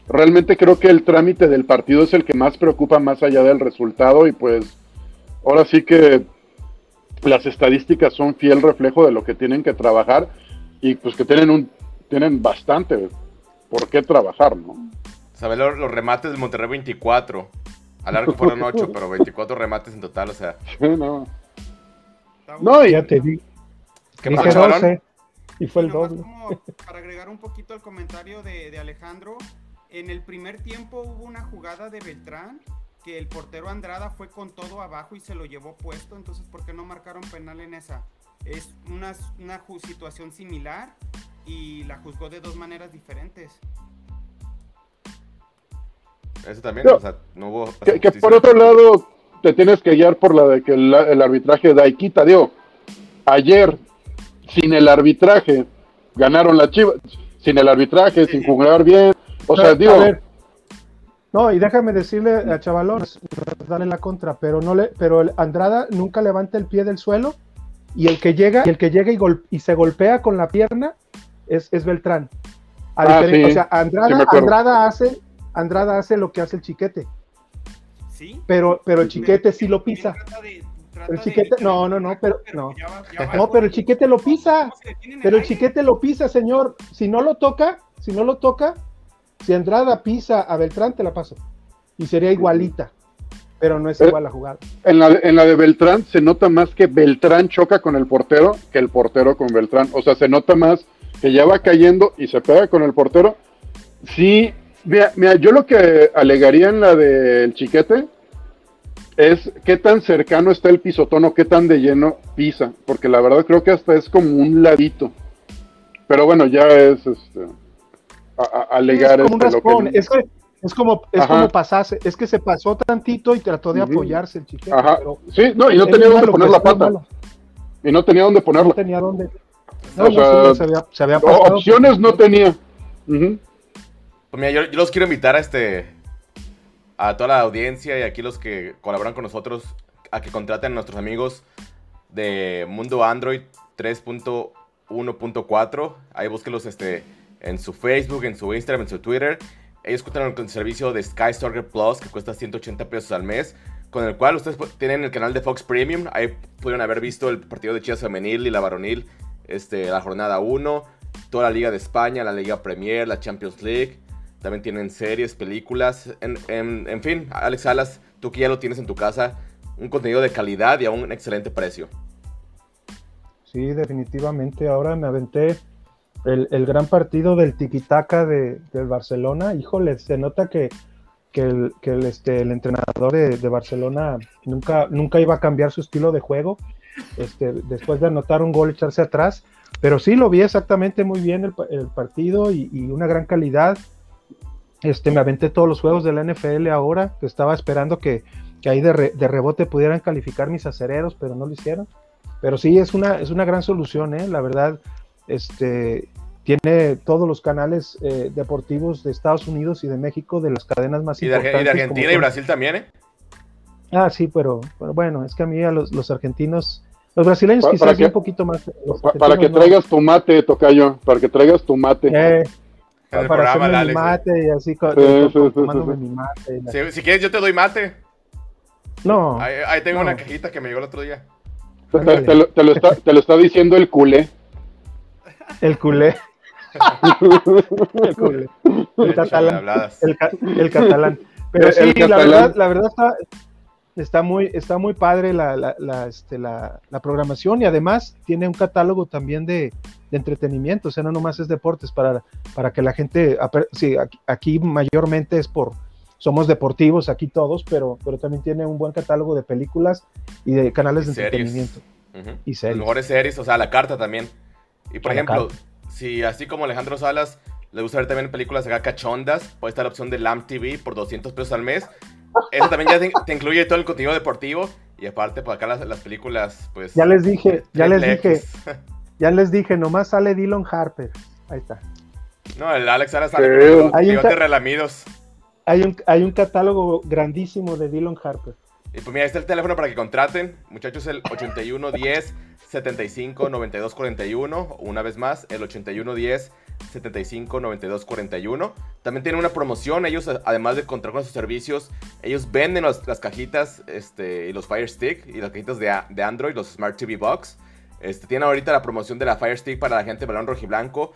realmente creo que el trámite del partido es el que más preocupa más allá del resultado y pues ahora sí que las estadísticas son fiel reflejo de lo que tienen que trabajar y pues que tienen un tienen bastante por qué trabajar, ¿no? ¿Sabes los, los, remates de Monterrey 24? Al arco fueron 8, pero 24 remates en total, o sea. no. No, ya te vi. ¿Qué pasó, Y fue el doble. para agregar un poquito al comentario de, de Alejandro, en el primer tiempo hubo una jugada de Beltrán que el portero Andrada fue con todo abajo y se lo llevó puesto, entonces ¿por qué no marcaron penal en esa? Es una, una situación similar y la juzgó de dos maneras diferentes. Eso también, o sea, no hubo... Que, por otro lado, te tienes que guiar por la de que el, arbitraje da y quita, digo, ayer, sin el arbitraje, ganaron la Chivas, sin el arbitraje, sin jugar bien, o sea, digo... No, y déjame decirle a Chavalón, darle la contra, pero no le, pero Andrada nunca levanta el pie del suelo y el que llega, y el que llega y, y se golpea con la pierna es, es Beltrán. Ah, sí, o sea, Andrada, sí. Andrada hace, Andrada hace lo que hace el chiquete, Sí. pero, pero el chiquete sí lo pisa. de- El chiquete- no, el no, no, pero- no. ya va- ya va No, pero el chiquete lo pisa. ¿Cómo se detiene en Pero el chiquete lo pisa, señor. Si no lo toca, si no lo toca, si Andrada pisa a Beltrán, te la paso. Y sería igualita. Pero no es igual la jugada. En la, de- en la de Beltrán se nota más que Beltrán choca con el portero que el portero con Beltrán. O sea, se nota más que ya va cayendo y se pega con el portero. Sí, mira, mira, yo lo que alegaría en la del chiquete es qué tan cercano está el pisotón o qué tan de lleno pisa. Porque la verdad creo que hasta es como un ladito. Pero bueno, ya es este, a- a- alegar es como un este, lo que- raspón. Es, que- es como, es Ajá. como pasarse. Es que se pasó tantito y trató de apoyarse el chiquete. Ajá. pero Sí, no, y no tenía dónde poner pues, la pata. malo. Y no tenía dónde ponerla. No tenía dónde. No, O no, sea, sí, se había, se había O- pasado. opciones no tenía. Ujú. Pues mira, yo, yo los quiero invitar a este a toda la audiencia y aquí los que colaboran con nosotros a que contraten a nuestros amigos de Mundo Android 3.1.4. Ahí búsquenlos este, en su Facebook, en su Instagram, en su Twitter. Ellos cuentan con el servicio de Sky Soccer Plus que cuesta 180 pesos al mes, con el cual ustedes tienen el canal de Fox Premium. Ahí pudieron haber visto el partido de Chivas Femenil y la Varonil, este, la jornada 1, toda la Liga de España, la Liga Premier, la Champions League. También tienen series, películas, en, en- en fin, Alex Salas, tú que ya lo tienes en tu casa, un contenido de calidad y a un excelente precio. Sí, definitivamente. Ahora me aventé el, el gran partido del tiquitaca de, del Barcelona. Híjole, se nota que, que, el, este, el entrenador de, de Barcelona nunca, nunca iba a cambiar su estilo de juego. Este, después de anotar un gol, echarse atrás. Pero sí lo vi exactamente muy bien el, el partido y, y una gran calidad. Este, me aventé todos los juegos de la NFL ahora, que estaba esperando que, que ahí de, re- de rebote pudieran calificar mis acereros, pero no lo hicieron. Pero sí, es una, es una gran solución, ¿eh? la verdad. Este, tiene todos los canales eh, deportivos de Estados Unidos y de México, de las cadenas más Y de, Arge- y de importantes. Argentina como y Brasil también, ¿eh? Ah, sí, pero, pero bueno, es que a mí a los, los argentinos, los brasileños quizás para que- un poquito más. Pa- para que no. traigas tu mate, Tocayo. Para que traigas tu mate. Eh, para programa, hacerme mi Alex, mate y así, Sí, sí, tomándome sí. mi mate. la- Si, si quieres, yo te doy mate. No, Ahí, ahí tengo No. una cajita que me llegó el otro día. Te, te- te lo, te lo está, te lo está diciendo el culé. El culé. el culé. El catalán. El, ca- el catalán. Pero sí, el la verdad, la verdad está, está muy, está muy padre la, la, la, este, la, la programación y además tiene un catálogo también de, de entretenimiento, o sea, no nomás es deportes para, para que la gente, sí, aquí, aquí mayormente es por, somos deportivos aquí todos, pero, pero también tiene un buen catálogo de películas y de canales Y de series. entretenimiento. Y series. Mejores series, o sea, la carta también. Y por ejemplo, si así como Alejandro Salas le gusta ver también películas acá cachondas, puede estar la opción de LAM TV por 200 pesos al mes. Eso también ya te, te incluye todo el contenido deportivo. Y aparte, por acá las, las películas, pues. Ya les dije, ya les dije, ya les dije, nomás sale Dylan Harper. Ahí está. No, el Alex Salas sale con relamidos. Hay un, hay un catálogo grandísimo de Dylan Harper. Y pues mira, este es el teléfono para que contraten. Muchachos, el 8110 75 92 41. Una vez más, el 8110 75 92 41. También tienen una promoción. Ellos, además de contar con sus servicios, ellos venden las, cajitas este, y los Fire Stick y las cajitas de, de Android, los Smart TV Box. Este, tienen ahorita la promoción de la Fire Stick para la gente de balón rojiblanco.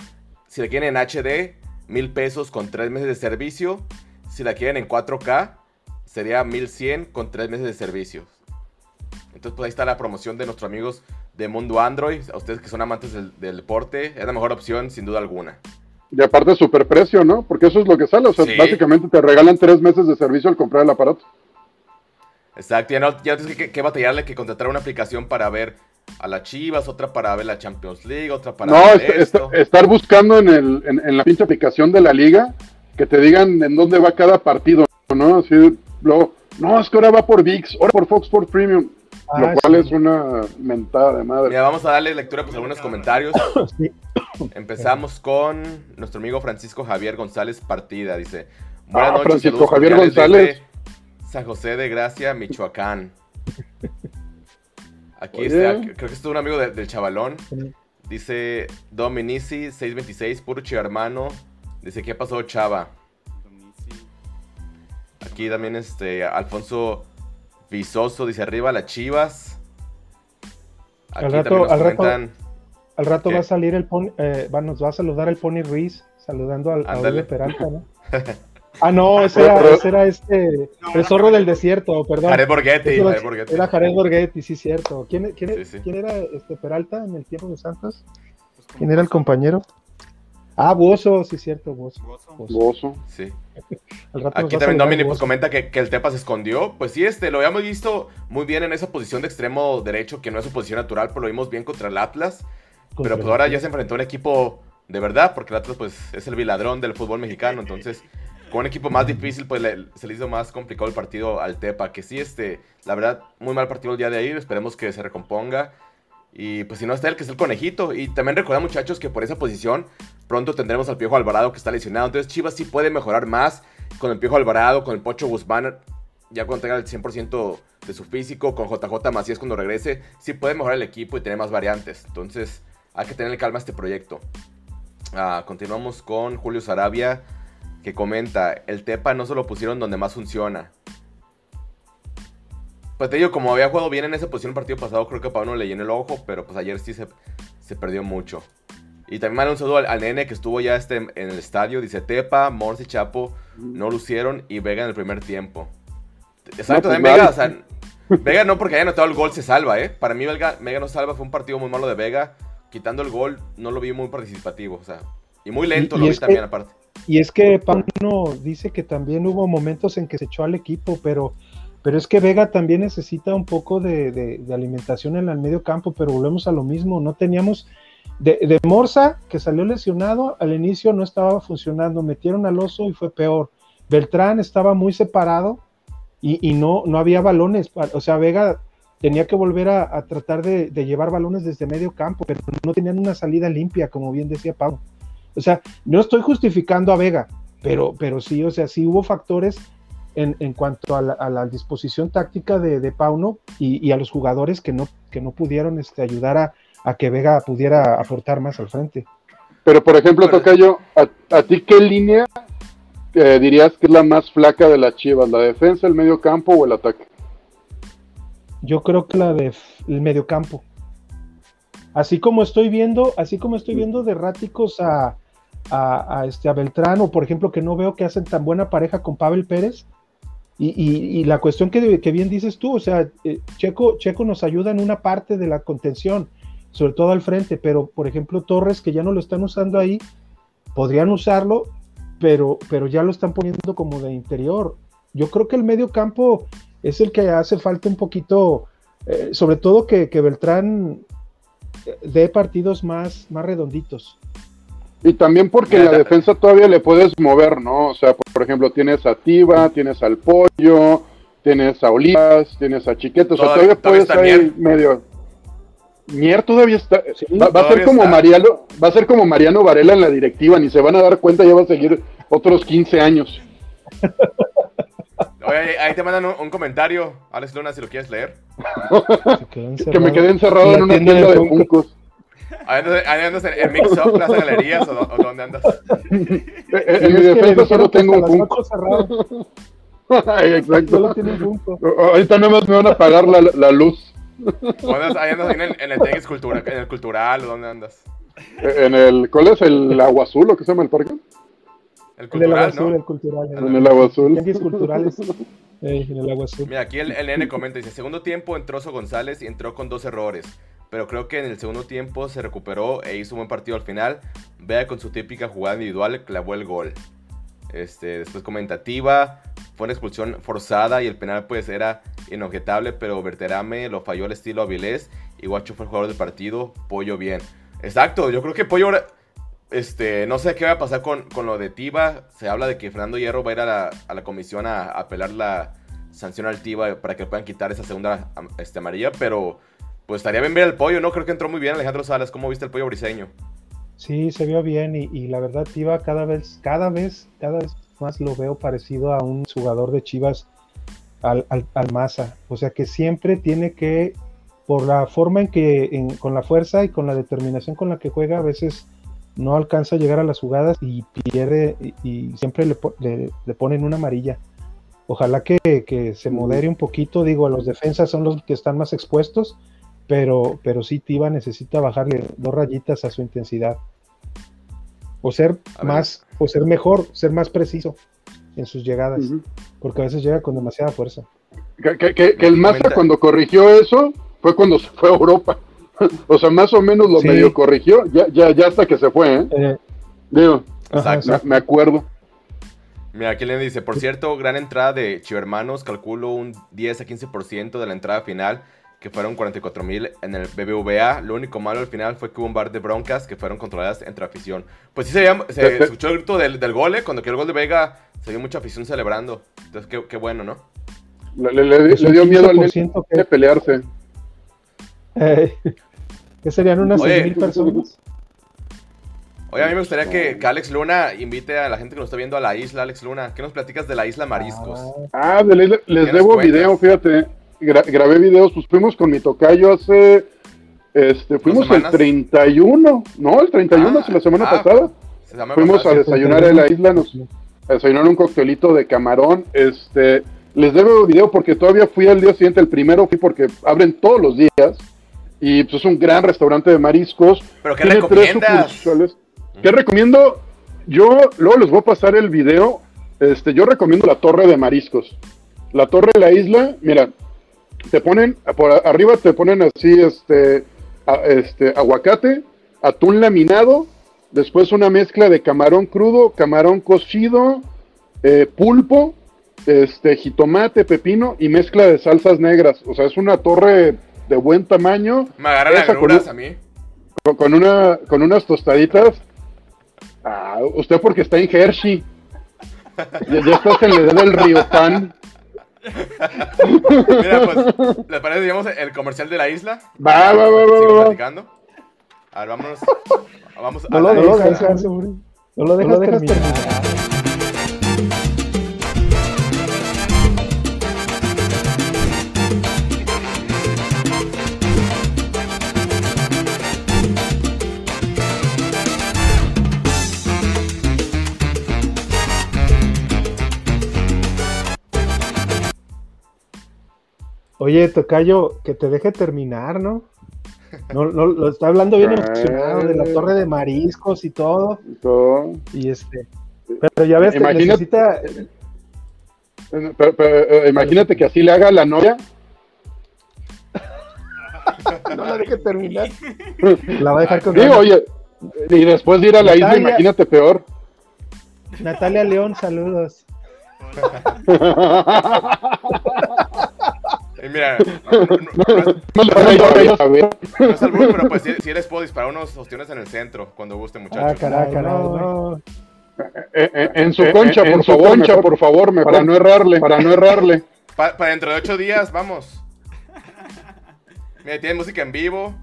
Si la quieren en HD, mil pesos con tres meses de servicio. Si la quieren en 4K, sería 1100 con 3 meses de servicio. Entonces, pues ahí está la promoción de nuestros amigos de Mundo Android. A ustedes que son amantes del, del deporte, es la mejor opción, sin duda alguna. Y aparte super precio, ¿no? Porque eso es lo que sale. O sea, Sí. básicamente te regalan tres meses de servicio al comprar el aparato. Exacto, ya no, ya tienes que, que batallarle que contratar una aplicación para ver a las Chivas, otra para ver la Champions League, otra para no, ver est- est- esto. estar buscando en, el, en, en la pinche aplicación de la liga que te digan en dónde va cada partido, ¿no? Así, luego, no, es que ahora va por VIX, ahora por Fox Sports Premium, lo Ah, cual sí. es una mentada de madre. Mira, vamos a darle lectura pues, a algunos comentarios. Sí. Empezamos con nuestro amigo Francisco Javier González Partida. Dice: Buenas Ah, noches, Francisco saludos Javier González. San José de Gracia, Michoacán. Aquí Oye. está, creo que es un amigo de- del chavalón. Dice Dominici 626, puro hermano. Dice, ¿qué pasó, chava? Aquí también este Alfonso Visoso dice arriba las chivas. Aquí Al rato- va a salir el pony, eh, va- nos va a saludar el Pony Ruiz, saludando al Peralta, ¿no? Ah, no, ese era, ese era este, el zorro del desierto, perdón. Jared Borghetti, era- Jared Borghetti. Era Jared Borghetti, sí, cierto. ¿Quién, quién, Sí, sí. quién era este Peralta en el tiempo de Santos? Pues ¿Quién era el compañero? Ah, Bozo, sí, cierto, Bozo. Bozo. Bozo. Gozo. Sí. Aquí también Domini pues comenta que, que el Tepa se escondió. Pues sí, este, lo habíamos visto muy bien en esa posición de extremo derecho, que no es su posición natural, pero lo vimos bien contra el Atlas. Contra Pero pues el- ahora ya se enfrentó a un equipo de verdad, porque el Atlas pues es el viladrón del fútbol mexicano, entonces con un equipo más difícil pues le- se le hizo más complicado el partido al Tepa, que sí, este, la verdad, muy mal partido el día de ayer, esperemos que se recomponga. Y pues si no está él, que es el conejito. Y también recordar muchachos que por esa posición pronto tendremos al Piojo Alvarado que está lesionado. Entonces Chivas sí puede mejorar más con el Piojo Alvarado, con el Pocho Guzmán, ya cuando tenga el 100% de su físico, con JJ Macías cuando regrese, sí puede mejorar el equipo y tener más variantes. Entonces hay que tenerle calma a este proyecto. Ah, continuamos con Julio Sarabia que comenta, el Tepa no se lo pusieron donde más funciona. Pues te digo, como había jugado bien en esa posición el partido pasado, creo que a Pablo le llenó el ojo, pero pues ayer sí se, se perdió mucho. Y también manda un saludo al, al nene que estuvo ya este en el estadio. Dice Tepa, Morse y Chapo no lucieron y Vega en el primer tiempo. Exacto, No, pues, también Vega, o sea, Vega no porque haya anotado el gol se salva, ¿eh? Para mí Vega, Vega no salva, fue un partido muy malo de Vega. Quitando el gol, no lo vi muy participativo, o sea, y muy lento Y- y lo vi es que- también aparte. Y es que Pauno dice que también hubo momentos en que se echó al equipo, pero, pero es que Vega también necesita un poco de, de- de alimentación en el medio campo, pero volvemos a lo mismo, no teníamos de, de Morsa, que salió lesionado, al inicio no estaba funcionando, metieron al oso y fue peor. Beltrán estaba muy separado y, y no, no había balones, o sea, Vega tenía que volver a, a tratar de, de llevar balones desde medio campo, pero no tenían una salida limpia, como bien decía Pau. O sea, no estoy justificando a Vega, pero, pero sí, o sea, sí hubo factores en, en cuanto a la, a la disposición táctica de, de Pauno y, y a los jugadores que no, que no pudieron este, ayudar a, a que Vega pudiera aportar más al frente. Pero, por ejemplo, Tocayo, ¿a, a ti qué línea eh, dirías que es la más flaca de las Chivas? ¿La defensa, el medio campo o el ataque? Yo creo que la de f- el mediocampo. Así como estoy viendo, así como estoy viendo de ráticos a, a, a este, a Beltrán, o por ejemplo, que no veo que hacen tan buena pareja con Pavel Pérez. Y, y- y la cuestión que, que bien dices tú, o sea, eh, Checo, Checo nos ayuda en una parte de la contención, sobre todo al frente, pero por ejemplo, Torres, que ya no lo están usando ahí, podrían usarlo, pero, pero ya lo están poniendo como de interior. Yo creo que el medio campo es el que hace falta un poquito, eh, sobre todo que, que Beltrán eh, dé partidos más, más redonditos. Y también porque la defensa todavía le puedes mover, ¿no? O sea, por, por ejemplo, tienes a Tiva, tienes al Pollo, tienes a Olivas, tienes a Chiquete, o sea, Todavía- todavía, puedes ahí medio... Mier todavía está... Sí, va, va a ser como está. Mariano, va a ser como Mariano Varela en la directiva, ni se van a dar cuenta, ya va a seguir otros 15 años. Oye, ahí- te mandan un, un comentario, Alex Luna, si lo quieres leer. Que me quedé encerrado En una tienda tienda de de Funko. Funkos. Ahí andas, ahí andas en, en Mix Up, Plaza Galerías, o, do- o dónde andas. Eh, eh, En mi defensa solo tengo un las Funko. Exacto. Solo tiene un Funko. Ahorita nada más me van a apagar la, la luz. ¿O andas, ahí andas en el, en el tenis cultura, en el cultural, o dónde andas. En el, ¿cuál es el agua azul o qué se llama el parque? El El del agua cultural, azul, ¿no? el cultural. En el agua azul. Tianguis culturales. eh, en el agua azul. Mira, aquí el, el nene comenta, dice, segundo tiempo entró So González y entró con dos errores, pero creo que en el segundo tiempo se recuperó e hizo un buen partido al final. Vea con su típica jugada individual, clavó el gol. Este, después comentativa, fue una expulsión forzada y el penal pues era inobjetable, pero Berterame lo falló al estilo Avilés y Guacho fue el jugador del partido, Pollo bien. Exacto, yo creo que Pollo este, no sé qué va a pasar con, con lo de Tiva, se habla de que Fernando Hierro va a ir a la, a la comisión a, a apelar la sanción al Tiva para que puedan quitar esa segunda este, amarilla, pero pues estaría bien ver al Pollo, ¿no? Creo que entró muy bien Alejandro Salas, ¿cómo viste el Pollo briseño? Sí, se vio bien y, y la verdad Tiva cada vez, cada vez, cada vez más lo veo parecido a un jugador de Chivas al, al, al Maza. O sea que siempre tiene que, por la forma en que, en, con la fuerza y con la determinación con la que juega, a veces no alcanza a llegar a las jugadas y pierde y, y siempre le, le, le, ponen una amarilla. Ojalá que, que, se modere un poquito, digo, los defensas son los que están más expuestos, pero, pero sí Tiva necesita bajarle dos rayitas a su intensidad. O ser más, o ser mejor, ser más preciso en sus llegadas, uh -huh. porque a veces llega con demasiada fuerza. Que, que, que, que el Maza cuando corrigió eso fue cuando se fue a Europa. o sea, más o menos lo sí. medio corrigió, ya, ya, ya hasta que se fue, ¿eh? eh Digo, exacto. Me, me, acuerdo. Mira, aquí le dice, por cierto, gran entrada de Chivermanos, calculo un 10 a 15% de la entrada final, que fueron 44 mil en el BBVA. Lo único malo al final fue que hubo un bar de broncas que fueron controladas entre afición. Pues sí, se, se escuchó el grito del, del gol, ¿eh? cuando quedó el gol de Vega, se vio mucha afición celebrando. Entonces, qué, qué bueno, ¿no? Le, le, le, le dio miedo al que... de pelearse. Eh, ¿Qué serían unas mil personas? Oye, a mí me gustaría que, que, Alex Luna invite a la gente que nos está viendo a la isla, Alex Luna. ¿Qué nos platicas de la isla Mariscos? Ah, de la isla, les debo video, fíjate. Gra grabé videos, pues fuimos con mi tocayo hace. Este, fuimos el 31, no, el 31, ah, la semana ah, pasada. Fuimos a desayunar en la isla, nos a desayunar un coctelito de camarón. Este, les debo video porque todavía fui al día siguiente, el primero fui porque abren todos los días. Y pues es un gran restaurante de mariscos. ¿Pero qué Tiene recomiendas? ¿Qué recomiendo? Yo luego les voy a pasar el video. Este, yo recomiendo la torre de mariscos. La torre de la isla, mira, te ponen, por arriba te ponen así, este, a, este, aguacate, atún laminado, después una mezcla de camarón crudo, camarón cocido, eh, pulpo, este, jitomate, pepino y mezcla de salsas negras. O sea, es una torre de buen tamaño. Me agarran agruras con, a mí. Con, con, una, con unas tostaditas. Ah, usted porque está en Hershey. ya, ya estás en la edad del río pan. Mira, pues, ¿les parece, digamos, el comercial de la isla? Va, va, va, va. platicando? A ver, vámonos. Vamos no, a lo, la no, isla. lo dejas, no lo dejas, no lo dejas terminar. terminar. Oye, Tocayo, que te deje terminar, ¿no? No, no, lo está hablando bien emocionado de la torre de mariscos y todo. Y todo. Y este. Pero ya ves, que necesita. Pero, pero, pero, imagínate que así le haga a la novia. no la deje terminar. La va a dejar con. Digo, oye, y después de ir a la Natalia, isla, imagínate peor. Natalia León, saludos. Y mira, no, no, es albur, pero pues si, si, les puedo disparar unos ostiones en el centro cuando guste, muchachos. Ah, caray, caray, no. Eh, eh, en su concha, eh, por, su favor, concha por favor, me, para no errarle, para no errarle. Para pa dentro de ocho días, vamos. Mira, tienen música en vivo.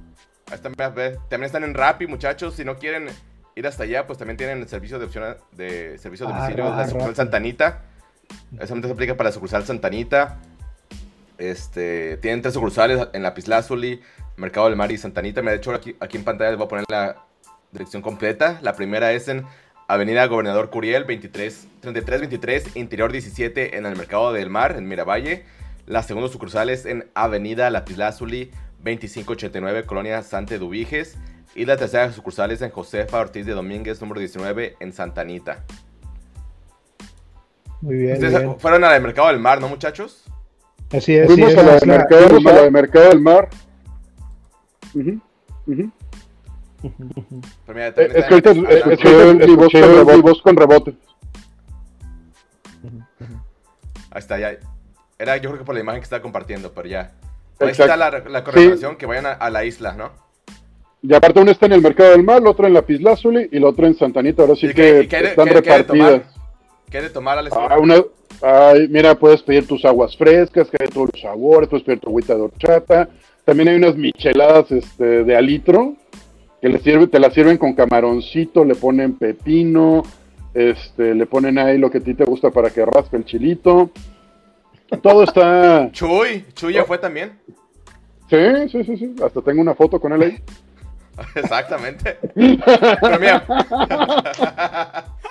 Están, también están en Rappi, muchachos. Si no quieren ir hasta allá, pues también tienen el servicio de opción de servicio de domicilio ah, la sucursal Santanita. Eso se aplica para la sucursal Santanita. Este, tienen tres sucursales en la Pislázuli, Mercado del Mar y Santanita. Me de hecho aquí, aquí en pantalla les voy a poner la dirección completa. La primera es en Avenida Gobernador Curiel, 23, 3323, Interior 17, en el Mercado del Mar, en Miravalle. La segunda sucursal es en Avenida Lapislázuli, 2589, Colonia Sante Dubiges. Y la tercera sucursal es en Josefa Ortiz de Domínguez, número 19, en Santanita. Muy bien. Ustedes bien. fueron a la Mercado del Mar, ¿no, muchachos? Así es. Fuimos sí, a la es del mercado, fuimos a la del mercado del mar. Uh -huh, uh -huh. Pero mira, Eh, es que ahorita escuché voz con rebote. Ahí está, ya. Era yo creo que por la imagen que estaba compartiendo, pero ya. Ahí está la, la correlación, sí. que vayan a, a, la isla, ¿no? Y aparte uno está en el Mercado del Mar, el otro en la Pislázuli y el otro en Santanita. Ahora sí que, que, están ¿qué, repartidas. ¿Qué de tomar, Alex? Ah, una, ay, mira, puedes pedir tus aguas frescas, que hay todos los sabores, puedes pedir tu agüita de horchata. También hay unas micheladas este, de alitro, que le sirve, te las sirven con camaroncito, le ponen pepino, este, le ponen ahí lo que a ti te gusta para que raspe el chilito. Todo está... Chuy, Chuy ya fue también. Sí, sí, sí, sí. Hasta tengo una foto con él ahí. Exactamente. Pero mira.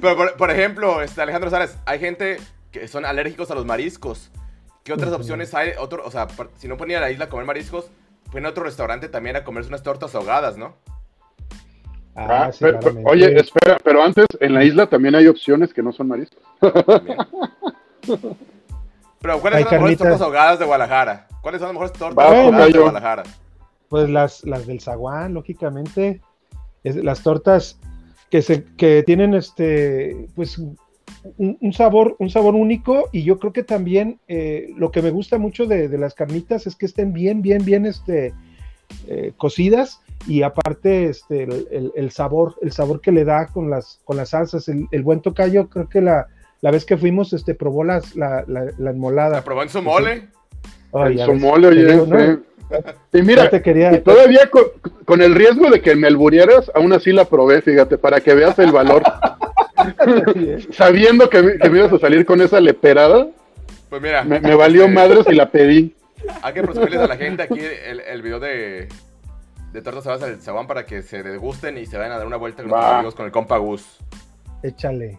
Pero por, por ejemplo, este, Alejandro Salas, hay gente que son alérgicos a los mariscos. ¿Qué otras opciones hay? Otro, o sea, si no ponía a la isla a comer mariscos, pueden a otro restaurante también a comerse unas tortas ahogadas, ¿no? Ah, Ah, sí, pero- pero- claramente. oye, espera, pero antes en la isla también hay opciones que no son mariscos. Pero ¿cuáles Hay son las mejores tortas ahogadas de Guadalajara? ¿Cuáles son las mejores tortas ahogadas de. Guadalajara? Pues las, las del zaguán, lógicamente. Es, las tortas que se que tienen este pues un, un sabor, un sabor único, y yo creo que también eh, lo que me gusta mucho de, de las carnitas es que estén bien, bien, bien este eh, cocidas y aparte este el, el- el sabor, el sabor que le da con las, con las salsas, el, el buen tocayo, creo que la, la vez que fuimos, este, probó las, la, la, la enmolada. ¿La probó en su mole? Ay, en su ves, mole, oye. digo, ¿no? Y mira, Ya te quería- y todavía con, con el riesgo de que me alburieras, aún así la probé, fíjate, para que veas el valor. Sabiendo que, me- que me ibas a salir con esa leperada, Pues mira. me, me valió este, madres y la pedí. Hay que presumirles a la gente aquí el, el video de, de tortas ahogadas del Zaguán para que se degusten y se vayan a dar una vuelta con Va. nuestros amigos con el compa Gus. Échale.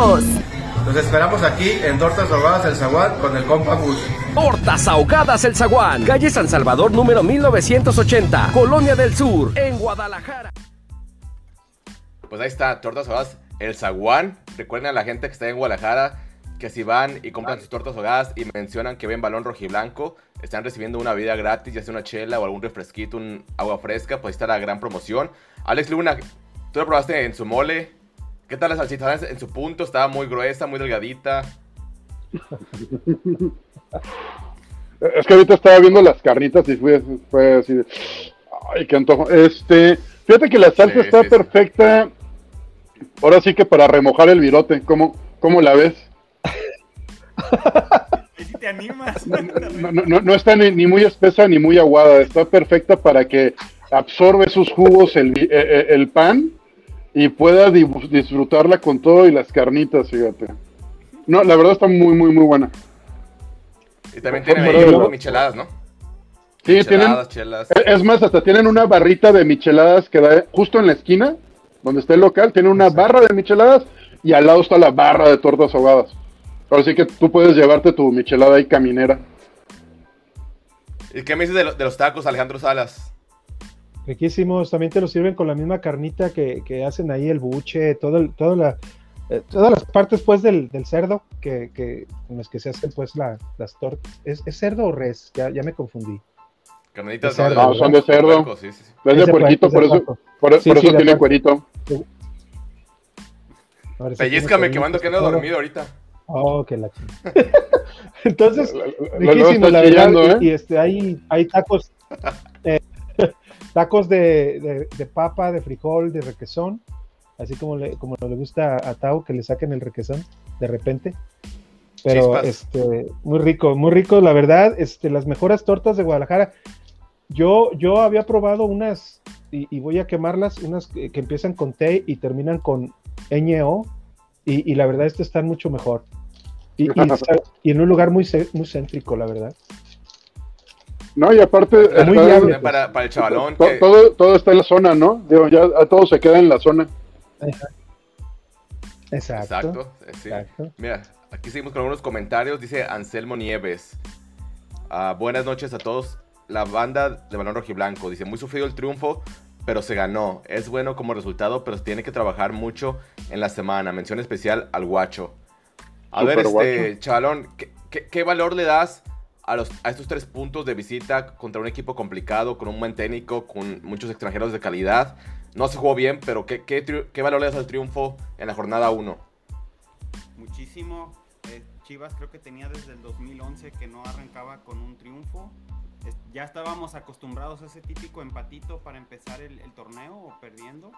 Los esperamos aquí en Tortas Ahogadas El Zaguán con el compa Gus. Tortas Ahogadas El Zaguán. Calle San Salvador número 1980. Colonia del Sur, en Guadalajara. Pues ahí está, tortas ahogadas el Zaguán. Recuerden a la gente que está en Guadalajara que si van y compran sus tortas ahogadas y mencionan que ven balón rojiblanco, están recibiendo una vida gratis, ya sea una chela o algún refresquito, un agua fresca, pues ahí está la gran promoción. Alex Luna, tú lo probaste en su mole. ¿Qué tal la salsita? ¿Estaba En su punto, estaba muy gruesa, muy delgadita. Es que ahorita estaba viendo las carnitas y fue, fue así de. Ay, qué antojo. Este, fíjate que la salsa Sí, está sí, sí. perfecta. Ahora sí que para remojar el virote, ¿cómo, cómo la ves? Sí te animas. No, no- no- no está ni, ni muy espesa ni muy aguada, está perfecta para que absorbe sus jugos el, eh, eh, el pan y pueda di- disfrutarla con todo y las carnitas, fíjate. No, la verdad está muy, muy, muy buena. Y también tienen ahí luego- micheladas, ¿no? Sí, tienen, Micheladas, chelas. es más, hasta tienen una barrita de micheladas que da justo en la esquina, donde está el local, tiene una barra de micheladas y al lado está la barra de tortas ahogadas. Ahora sí que tú puedes llevarte tu michelada ahí caminera. ¿Y qué me dices de, lo- de los tacos, Alejandro Salas? Riquísimos, también te lo sirven con la misma carnita que, que hacen ahí el buche, todo el, toda la, eh, todas las partes pues del, del cerdo que, que, con las que se hacen pues la- las tortas. ¿Es, es cerdo o res? Ya, ya me confundí. Carnitas, De cerdo, No, son de cerdo. puerco, sí, sí, sí. Es de puerquito, por eso, por, Sí, por sí, eso tiene puerco. cuerito. Si Pellizcame que mando que todo. dormido ahorita. Oh, que la chingada. Entonces, riquísimo, la verdad. y- ¿eh? Y, este, hay, hay tacos, eh, tacos de, de- de papa, de frijol, de requesón, así como le, como le gusta a Tao que le saquen el requesón de repente. Pero Chispas. este, muy rico, muy rico, la verdad, este, las mejores tortas de Guadalajara. Yo, yo había probado unas, y, y voy a quemarlas, unas que, que empiezan con T y terminan con ño, y, y la verdad, estas están mucho mejor. Y, y, y en un lugar muy, muy céntrico, la verdad. No, y aparte, Muy está- viable. Para, para el chavalón. to- que- todo, todo está en la zona, ¿no? Digo, ya a todo se queda en la zona. Exacto. Exacto, eh, sí. exacto. Mira, aquí seguimos con algunos comentarios. Dice Anselmo Nieves. Ah, buenas noches a todos. La banda de Balón Rojiblanco. Dice, muy sufrido el triunfo, pero se ganó. Es bueno como resultado, pero se tiene que trabajar mucho en la semana. Mención especial al guacho. A ver, este, guacho. chavalón, ¿qué, qué, qué valor le das a, estos tres puntos de visita contra un equipo complicado, con un buen técnico, con muchos extranjeros de calidad? No se jugó bien, pero ¿qué, qué, valor le das al triunfo en la jornada 1? Muchísimo. Eh, Chivas creo que tenía desde el 2011 que no arrancaba con un triunfo. ya estábamos acostumbrados a ese típico empatito para empezar el, el torneo o perdiendo.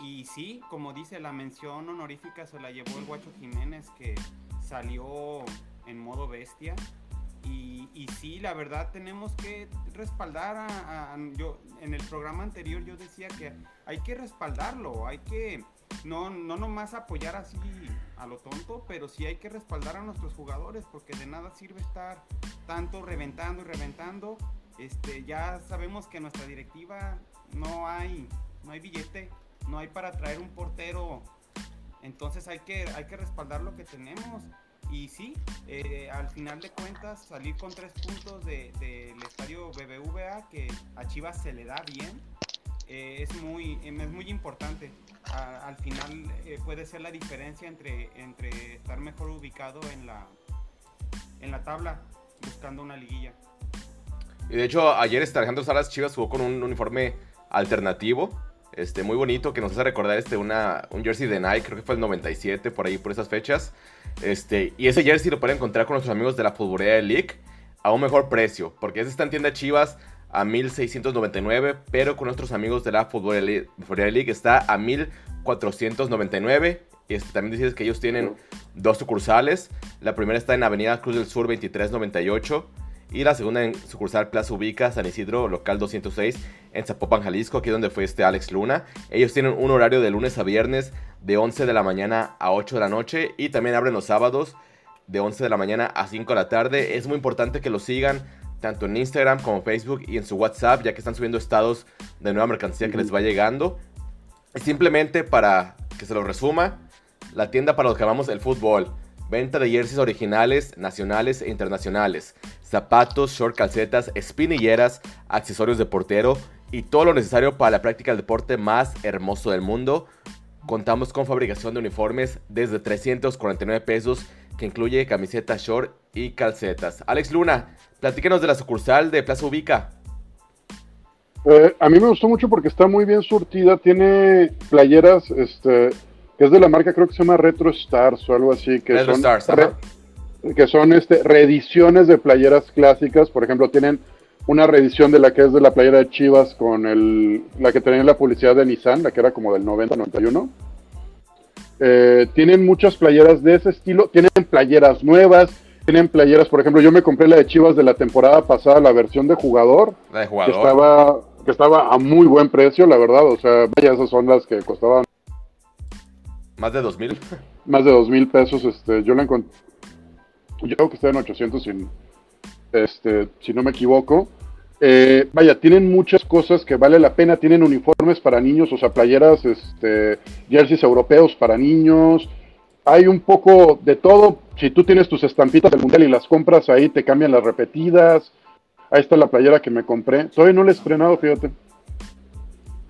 Y sí, como dice, la mención honorífica se la llevó el Guacho Jiménez que salió en modo bestia. Y, sí, la verdad tenemos que respaldar a, yo en el programa anterior yo decía que hay que respaldarlo, hay que no no nomás apoyar así a lo tonto, pero sí hay que respaldar a nuestros jugadores porque de nada sirve estar tanto reventando y reventando. Este, ya sabemos que nuestra directiva no hay no hay billete, no hay para traer un portero. Entonces hay que hay que respaldar lo que tenemos y sí, eh, al final de cuentas, salir con tres puntos del estadio BBVA, que a Chivas se le da bien, eh, es, muy, es muy importante. al final eh, puede ser la diferencia entre, entre estar mejor ubicado en la, en la tabla, buscando una liguilla. Y de hecho, ayer este Alejandro Salas Chivas jugó con un uniforme alternativo este, muy bonito que nos hace recordar este, una, un jersey de Nike, creo que fue el 97, por ahí, por esas fechas. Este, y ese jersey lo pueden encontrar con nuestros amigos de la Futbolera League a un mejor precio, porque ese está en tienda Chivas a 1699, pero con nuestros amigos de la Futbolera League está a 1499. Y este, también decirles que ellos tienen dos sucursales. La primera está en Avenida Cruz del Sur 2398 y la segunda en sucursal Plaza Ubica, San Isidro, local 206, en Zapopan, Jalisco, aquí donde fue este Alex Luna. Ellos tienen un horario de lunes a viernes de 11 de la mañana a 8 de la noche y también abren los sábados de 11 de la mañana a 5 de la tarde. Es muy importante que lo sigan tanto en Instagram como Facebook y en su WhatsApp, ya que están subiendo estados de nueva mercancía que les va llegando. Simplemente para que se lo resuma, la tienda para los que amamos el fútbol. Venta de jerseys originales, nacionales e internacionales. Zapatos, short calcetas, espinilleras, accesorios de portero y todo lo necesario para la práctica del deporte más hermoso del mundo. Contamos con fabricación de uniformes desde 349 pesos que incluye camiseta short y calcetas. Alex Luna, platíquenos de la sucursal de Plaza Ubica. Eh, a mí me gustó mucho porque está muy bien surtida, tiene playeras, este, que es de la marca, creo que se llama Retro Stars o algo así, que son, que son este, reediciones de playeras clásicas, por ejemplo, tienen una reedición de la que es de la playera de Chivas con el, la que tenía la publicidad de Nissan, la que era como del 90-91. Eh, tienen muchas playeras de ese estilo, tienen playeras nuevas, tienen playeras, por ejemplo, yo me compré la de Chivas de la temporada pasada, la versión de jugador, la de jugador. Que estaba, que estaba a muy buen precio, la verdad, o sea, vaya, esas son las que costaban ¿Más de dos mil? Más de dos mil pesos. Este, yo la encontré. Yo creo que está en 800, sin, este, si no me equivoco. Eh, vaya, tienen muchas cosas que vale la pena. Tienen uniformes para niños, o sea, playeras, este, jerseys europeos para niños. Hay un poco de todo. Si tú tienes tus estampitas del mundial y las compras ahí, te cambian las repetidas. Ahí está la playera que me compré. Todavía no la he estrenado, fíjate.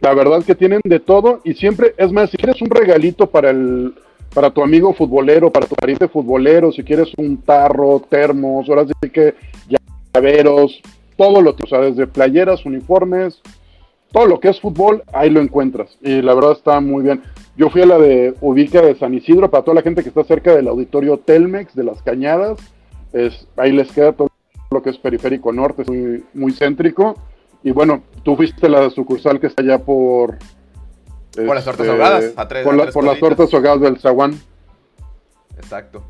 La verdad que tienen de todo y siempre, es más, si quieres un regalito para el para tu amigo futbolero, para tu pariente futbolero, si quieres un tarro, termos, ahora sí que llaveros, todo lo que, o sea, desde playeras, uniformes, todo lo que es fútbol, ahí lo encuentras. Y la verdad está muy bien. Yo fui a la de Ubica de San Isidro, para toda la gente que está cerca del auditorio Telmex, de las Cañadas, es, ahí les queda todo lo que es periférico norte, es muy, muy céntrico. Y bueno, tú fuiste la sucursal que está allá por... Por las tortas ahogadas, a tres, por, por las tortas ahogadas del Zaguán. Exacto.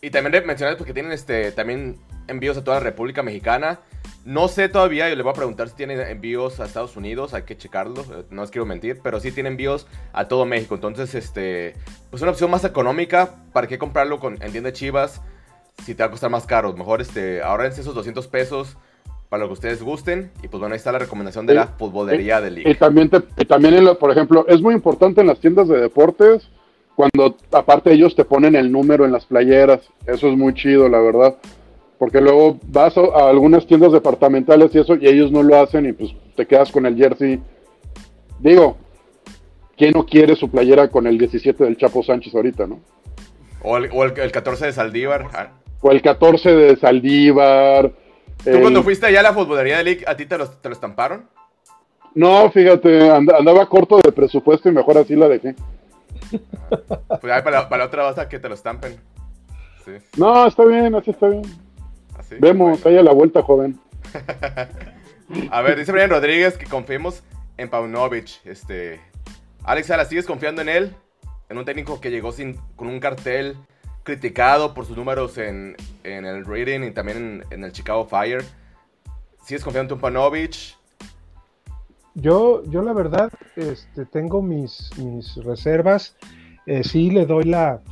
Y también mencionar porque tienen este también envíos a toda la República Mexicana. No sé todavía, yo le voy a preguntar si tienen envíos a Estados Unidos, hay que checarlo, eh, no les quiero mentir, pero sí tienen envíos a todo México. Entonces, este, pues una opción más económica, ¿para qué comprarlo con, en tienda Chivas? Si te va a costar más caro, mejor este, ahorrense esos 200 pesos para lo que ustedes gusten. Y pues bueno, ahí está la recomendación de la futbolería de Liga. Y también, también por ejemplo, es muy importante en las tiendas de deportes, cuando aparte ellos te ponen el número en las playeras. Eso es muy chido, la verdad. Porque luego vas a, algunas tiendas departamentales y eso, y ellos no lo hacen y pues te quedas con el jersey. Digo, ¿quién no quiere su playera con el 17 del Chapo Sánchez ahorita, no? O el, o el 14 de Saldívar. O el 14 de Saldívar ¿Tú cuando fuiste allá a la futbolería de League, a ti te lo, te lo estamparon? No, fíjate, andaba corto de presupuesto y mejor así la dejé. Pues ahí para, la, otra vas a que te lo estampen. No, está bien, así está bien. Vemos, ahí a la vuelta, joven. a ver, dice Brian Rodríguez que confiemos en Paunovic. Este, Alex ¿sigues confiando en él? En un técnico que llegó sin, con un cartel criticado por sus números en, el rating y también en, el Chicago Fire. ¿Sigues confiando en Paunovic? Yo, yo la verdad, este, tengo mis, mis reservas. Eh, sí le doy la,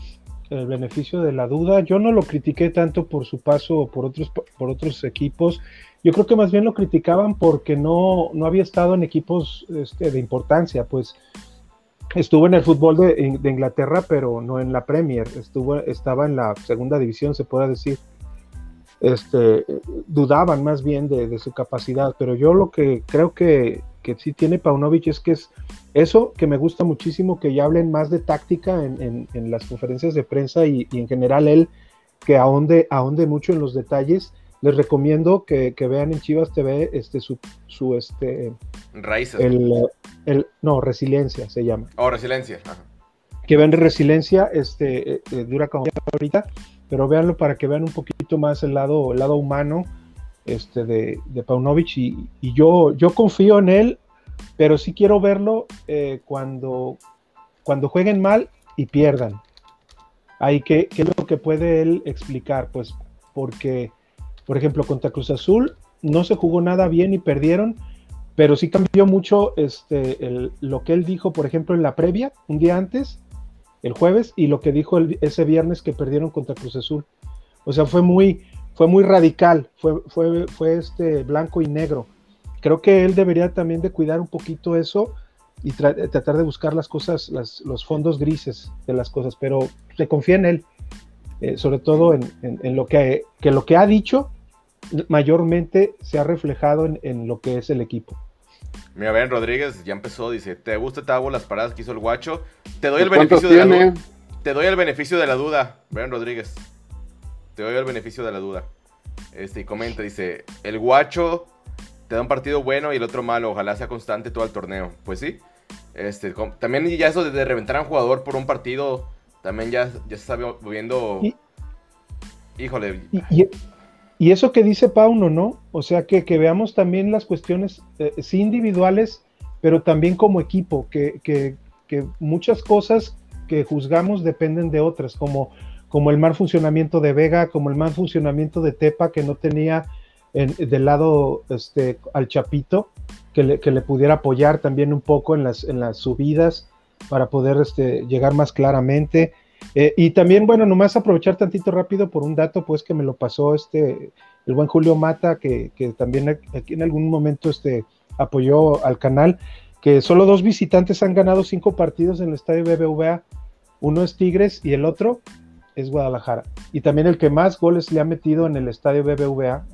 el beneficio de la duda. Yo no lo critiqué tanto por su paso por otros, por otros equipos. Yo creo que más bien lo criticaban porque no, no había estado en equipos este, de importancia, pues estuvo en el fútbol de, Inglaterra, pero no en la Premier, estuvo, estaba en la segunda división, se puede decir. Este, dudaban más bien de, su capacidad, pero yo lo que creo que, que sí tiene Paunovic es que es eso que me gusta muchísimo, que ya hablen más de táctica en, las conferencias de prensa y, en general él que ahonde, ahonde mucho en los detalles. Les recomiendo que, vean en Chivas TV este, su, su este, Raíces. El, no, Resiliencia se llama. Oh, Resiliencia. Que vean Resiliencia, este, eh, eh, dura como ahorita, pero véanlo para que vean un poquito más el lado, el lado humano este, de, de Paunovic y, y, yo, yo confío en él pero sí quiero verlo eh, cuando, cuando jueguen mal y pierdan. Ahí, ¿qué, ¿qué, es lo que puede él explicar? Pues porque, por ejemplo, contra Cruz Azul no se jugó nada bien y perdieron, pero sí cambió mucho este, lo que él dijo, por ejemplo, en la previa, un día antes, el jueves, y lo que dijo ese viernes que perdieron contra Cruz Azul. O sea, fue muy, fue muy radical, fue, fue, fue este blanco y negro creo que él debería también de cuidar un poquito eso y tratar de buscar las cosas, los fondos grises de las cosas, pero se confía en él, eh, sobre todo en, lo que, lo que ha dicho mayormente se ha reflejado en, lo que es el equipo. Mira, Ben Rodríguez ya empezó, dice, ¿te gusta, te hago las paradas que hizo el guacho? Te doy el beneficio de la duda. Te doy el beneficio de la duda, Ben Rodríguez. Te doy el beneficio de la duda. Este, y comenta, dice, el guacho te da un partido bueno y el otro malo. Ojalá sea constante todo el torneo. Pues sí. Este, también ya eso de reventar a un jugador por un partido, también ya, ya se está viendo... Híjole. Y, eso que dice Pauno, ¿no? O sea, que, veamos también las cuestiones, eh, sí individuales, pero también como equipo, que, que, muchas cosas que juzgamos dependen de otras, como, como el mal funcionamiento de Vega, como el mal funcionamiento de Tepa, que no tenía del lado este, al Chapito, que le, que le, pudiera apoyar también un poco en las, en las subidas para poder este, llegar más claramente. Eh, y también, bueno, nomás aprovechar tantito rápido por un dato, pues que me lo pasó este, el buen Julio Mata, que, que también aquí en algún momento este, apoyó al canal, que solo dos visitantes han ganado cinco partidos en el estadio BBVA, uno es Tigres y el otro es Guadalajara. Y también el que más goles le ha metido en el estadio BBVA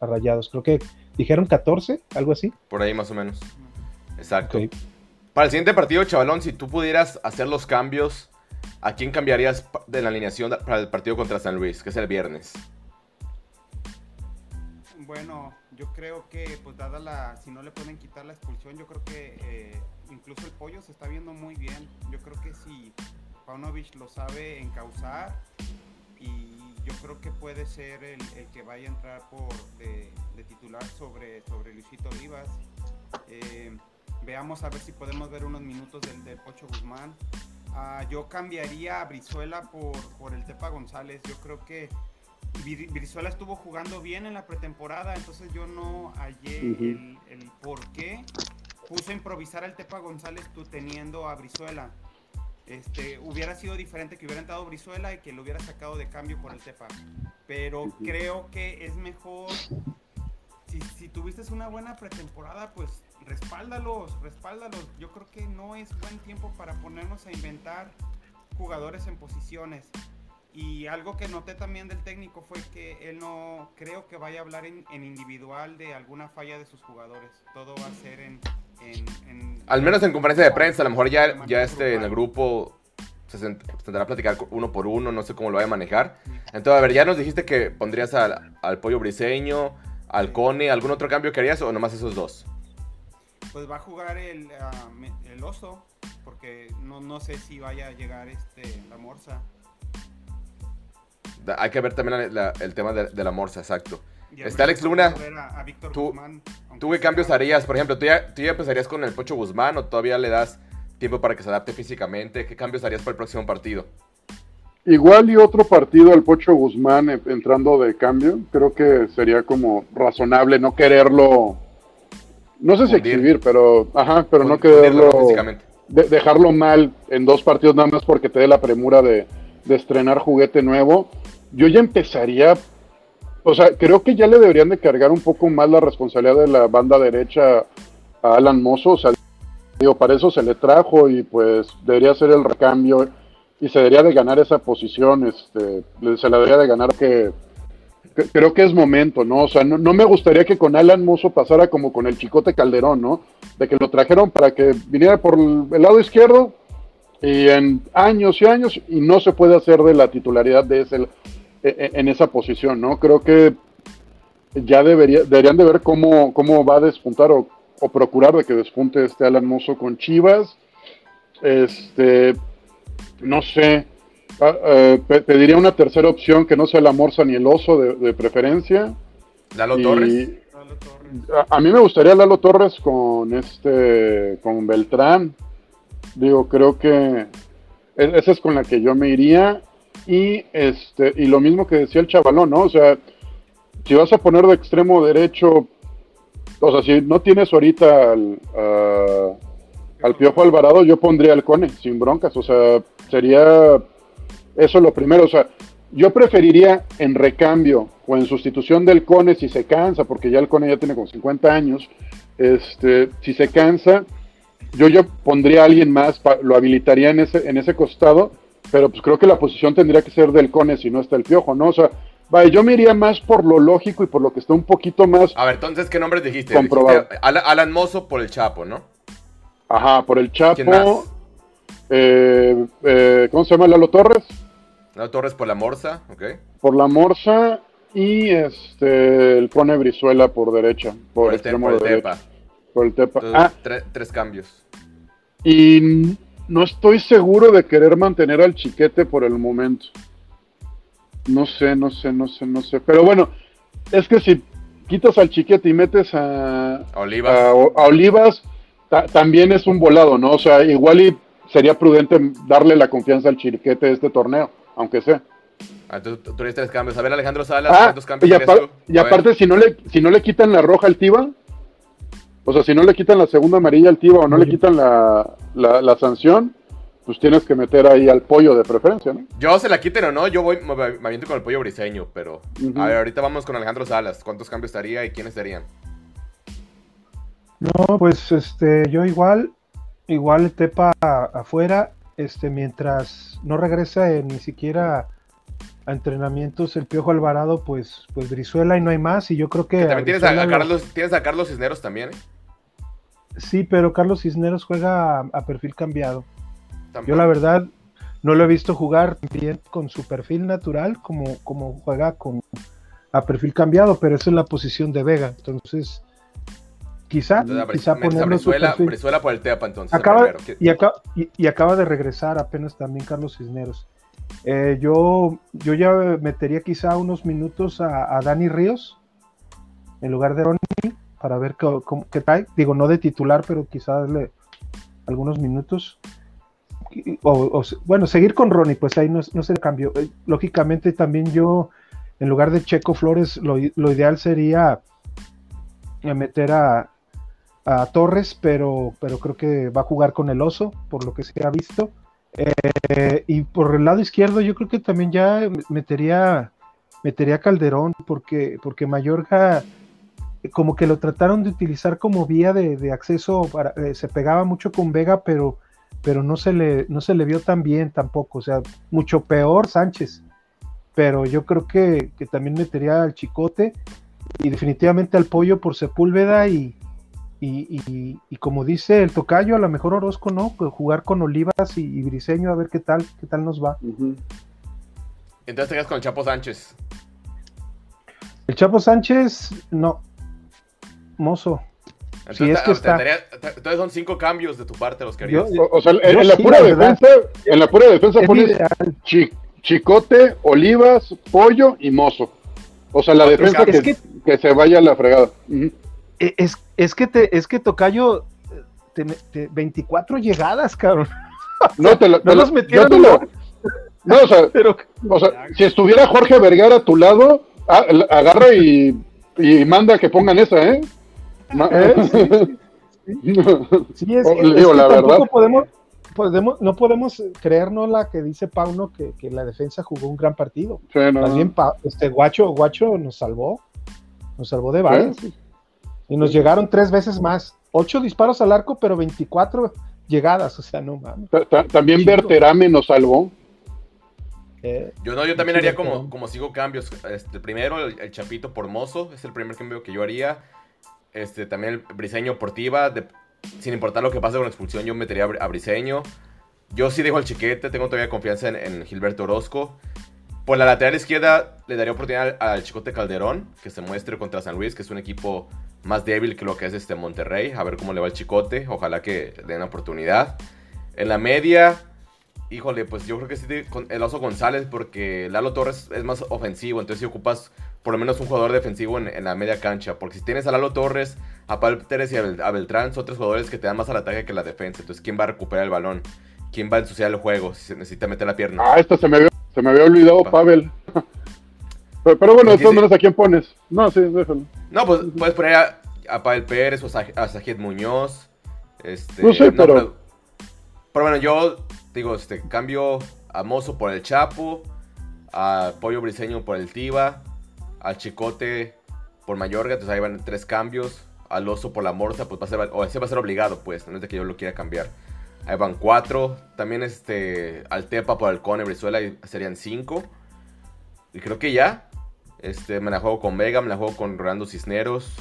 a, Rayados. Creo que dijeron 14, algo así. Por ahí más o menos. Exacto. Para el siguiente partido, chavalón, si tú pudieras hacer los cambios, ¿a quién cambiarías de la alineación para el partido contra San Luis, que es el viernes? Bueno, yo creo que, pues dada la, si no le pueden quitar la expulsión, yo creo que eh, incluso el pollo se está viendo muy bien. Yo creo que si Paunovic lo sabe encauzar y yo creo que puede ser el, que vaya a entrar por de, titular sobre, sobre Luisito Olivas. Eh, veamos a ver si podemos ver unos minutos del, de Pocho Guzmán. Ah, yo cambiaría a Brizuela por, por el Tepa González. Yo creo que Brizuela estuvo jugando bien en la pretemporada, entonces yo no hallé el, el, por qué puso a improvisar al Tepa González tú teniendo a Brizuela. Este, hubiera sido diferente que hubiera entrado Brizuela y que lo hubiera sacado de cambio por el Tepa. Pero creo que es mejor. Si, tuviste una buena pretemporada, pues respáldalos, respáldalos. Yo creo que no es buen tiempo para ponernos a inventar jugadores en posiciones. Y algo que noté también del técnico fue que él no creo que vaya a hablar en individual de alguna falla de sus jugadores. Todo va a ser en, al menos en conferencia de prensa, a lo mejor ya, ya este, en el grupo se tendrá a platicar uno por uno, no sé cómo lo vaya a manejar. Entonces, a ver, ya nos dijiste que pondrías al, pollo briseño, al Cone, ¿algún otro cambio que harías o nomás esos dos? Pues va a jugar el, ah, el oso, porque no, no sé si vaya a llegar este la morsa. Da- Hay que ver también la- la- el tema de, de la morsa, exacto. Y Está Alex Luna. A, a Tú- Guzmán, ¿Tú qué sea- cambios harías? Por ejemplo, ¿tú ya, ¿tú ya empezarías con el Pocho Guzmán o todavía le das tiempo para que se adapte físicamente? ¿Qué cambios harías para el próximo partido? Igual y otro partido al Pocho Guzmán entrando de cambio, creo que sería como razonable no quererlo, no sé si exhibir, pero, ajá, pero no de- dejarlo mal en dos partidos nada más porque te dé la premura de, de estrenar juguete nuevo. Yo ya empezaría, o sea, creo que ya le deberían de cargar un poco más la responsabilidad de la banda derecha a Alan Mozo, o sea, digo, para eso se le trajo y pues debería ser el recambio y se debería de ganar esa posición, este, se la debería de ganar que- creo que es momento, ¿no? O sea, no, no me gustaría que con Alan Mozo pasara como con el Chicote Calderón, ¿no? De que lo trajeron para que viniera por el, lado izquierdo y en años y años y no se puede hacer de la titularidad de ese e- e- en esa posición, ¿no? Creo que ya debería, deberían de ver cómo, cómo va a despuntar o, o procurar de que despunte este Alan Mozo con Chivas. Este, no sé, ah, eh, pediría una tercera opción que no sea la Morsa ni el Oso de, de preferencia. Lalo Y Torres. A, a mí me gustaría Lalo Torres con este, con Beltrán. Digo, creo que e- esa es con la que yo me iría. Y este, y lo mismo que decía el chavalón, ¿no? O sea, si vas a poner de extremo derecho, o sea, si no tienes ahorita al, al Piojo Alvarado, yo pondría al Cone, sin broncas. O sea, sería eso lo primero. O sea, yo preferiría en recambio o en sustitución del Cone si se cansa, porque ya el Cone ya tiene como 50 años. Este, si se cansa, yo yo pondría a alguien más, lo habilitaría en ese, en ese costado, pero pues creo que la posición tendría que ser del Cone si no está el Piojo, ¿no? O sea, vaya, yo me iría más por lo lógico y por lo que está un poquito más, A ver, entonces, ¿qué nombres dijiste? Comprobado. Dijiste Ala- Alan Mozo por el Chapo, ¿no? ajá, por el ¿Quién Chapo, más? eh, eh, ¿cómo se llama Lalo Torres? Torres por la Morsa, ¿ok? Por la Morsa y este el Cone Brizuela por derecha, por, Por el, extremo por el de derecha, Tepa. por el Tepa. Entonces, Ah, tre- tres cambios. y no estoy seguro de querer mantener al chiquete por el momento. No sé, no sé, no sé, no sé. Pero bueno, es que si quitas al chiquete y metes a, A Olivas. a, a Olivas, ta- también es un volado, ¿no? O sea, igual y sería prudente darle la confianza al chiquete de este torneo, aunque sea. Ah, tú, tú harías tres cambios. A ver, Alejandro Salas, Ah, ¿cuántos cambios y, apar- tú? y aparte, si no, le, si no le quitan la roja al Tiva, o sea, si no le quitan la segunda amarilla al Tiva o no le quitan la, la, la sanción, pues tienes que meter ahí al pollo de preferencia, ¿no? Yo se la quiten o no, yo voy, me, me aviento con el pollo briseño, pero. A ver, ahorita vamos con Alejandro Salas. ¿Cuántos cambios estaría y quiénes serían? No, pues este, yo igual, igual Tepa afuera, este, mientras no regresa eh, ni siquiera a entrenamientos el Piojo Alvarado, pues, pues Brizuela y no hay más, y yo creo que. Que a también tienes a, lo- Carlos, tienes a Carlos Cisneros también, ¿eh? Sí, pero Carlos Cisneros juega a, a perfil cambiado. Tampoco. Yo la verdad no lo he visto jugar bien con su perfil natural como, como juega con a perfil cambiado, pero esa es la posición de Vega. Entonces, quizá, Entonces, quizá ponerlo Brizuela. Brizuela por el Tepa, entonces. Acaba. ¿Qué- y, acaba, y, y acaba de regresar apenas también Carlos Cisneros. Eh, yo, yo ya metería quizá unos minutos a, a Dani Ríos en lugar de Ronnie para ver cómo- qué trae. Digo, no de titular, pero quizá darle algunos minutos. O, bueno, seguir con Ronnie, pues ahí no, no se cambió. Eh, Lógicamente también yo, en lugar de Checo Flores, lo, lo ideal sería eh, meter a, Torres, pero, pero creo que va a jugar con el oso, por lo que se ha visto. Eh, y por el lado izquierdo, yo creo que también ya metería, metería a Calderón, porque, porque Mayorga eh, como que lo trataron de utilizar como vía de, de acceso, para, eh, se pegaba mucho con Vega, pero, pero no, se le, no se le vio tan bien tampoco, o sea, mucho peor Sánchez. Pero yo creo que, que también metería al Chicote y definitivamente al Pollo por Sepúlveda y, y, y- y como dice el tocayo, a lo mejor Orozco, ¿no? Pues jugar con Olivas y, y Briseño a ver qué tal, qué tal nos va. Entonces te quedas con el Chapo Sánchez. El Chapo Sánchez, no. Mozo. Entonces, es que está- tendría- entonces son cinco cambios de tu parte los que harías. Yo- O, o sea, en, la sí, pura la defensa, en la pura defensa Es pones chi- chicote, olivas, pollo y mozo. O sea, la Otro defensa que, que se vaya a la fregada. Es, es que te, es que Tocayo, te- te- 24 llegadas, cabrón. No, te la- No nos metieron yo gol, No, o sea, pero o sea, si estuviera Jorge Vergara a tu lado, agarra y, y manda que pongan esa, ¿eh? ¿Eh? sí Oh, le es digo que la verdad. podemos, podemos, no podemos creernos la que dice Pauno que, que la defensa jugó un gran partido. Sí, no, Más bien, este Guacho, Guacho nos salvó, nos salvó de varias. Y nos llegaron tres veces más. Ocho disparos al arco, pero 24 llegadas. O sea, no mames. Ta- ta- También. Berterame nos salvó. Eh, Yo no, yo también haría como, como cinco cambios. Este, primero, el, el Chapito por Mozo, es el primer cambio que yo haría. Este, también el Briseño por Tiva, de- sin importar lo que pase con la expulsión, yo metería a Bri- a Briseño. Yo sí dejo el chiquete, tengo todavía confianza en, en Gilberto Orozco. Por la lateral izquierda le daría oportunidad al, al Chicote Calderón, que se muestre contra San Luis, que es un equipo más débil que lo que es este Monterrey. A ver cómo le va el Chicote, ojalá que le den oportunidad. En la media, híjole, pues yo creo que sí el Oso González, porque Lalo Torres es más ofensivo, entonces si ocupas por lo menos un jugador defensivo en, en la media cancha, porque si tienes a Lalo Torres, a Pablo Pérez y a, Bel- a Beltrán, son tres jugadores que te dan más al ataque que la defensa, entonces ¿quién va a recuperar el balón? ¿Quién va a ensuciar el juego si se necesita meter la pierna? Ah, esta se me había, se me había olvidado, Pa- Pavel. Pero, pero bueno, de todas maneras, ¿a quién pones? No, sí, déjalo. No, pues puedes poner a, a Pavel Pérez o a Saj- a Sajid Muñoz. Este, No sé, pero- pero bueno, yo digo, este, cambio a Mozo por el Chapo, a Pollo Briseño por el Tiva, al Chicote por Mayorga, entonces ahí van tres cambios. Al Oso por la Morsa, pues va a ser, o ese va a ser obligado, pues, no es de que yo lo quiera cambiar. Ahí van cuatro. También este, al Tepa por el Cone Brizuela y serían cinco. Y creo que ya. Este, me la juego con Vega, me la juego con Rolando Cisneros,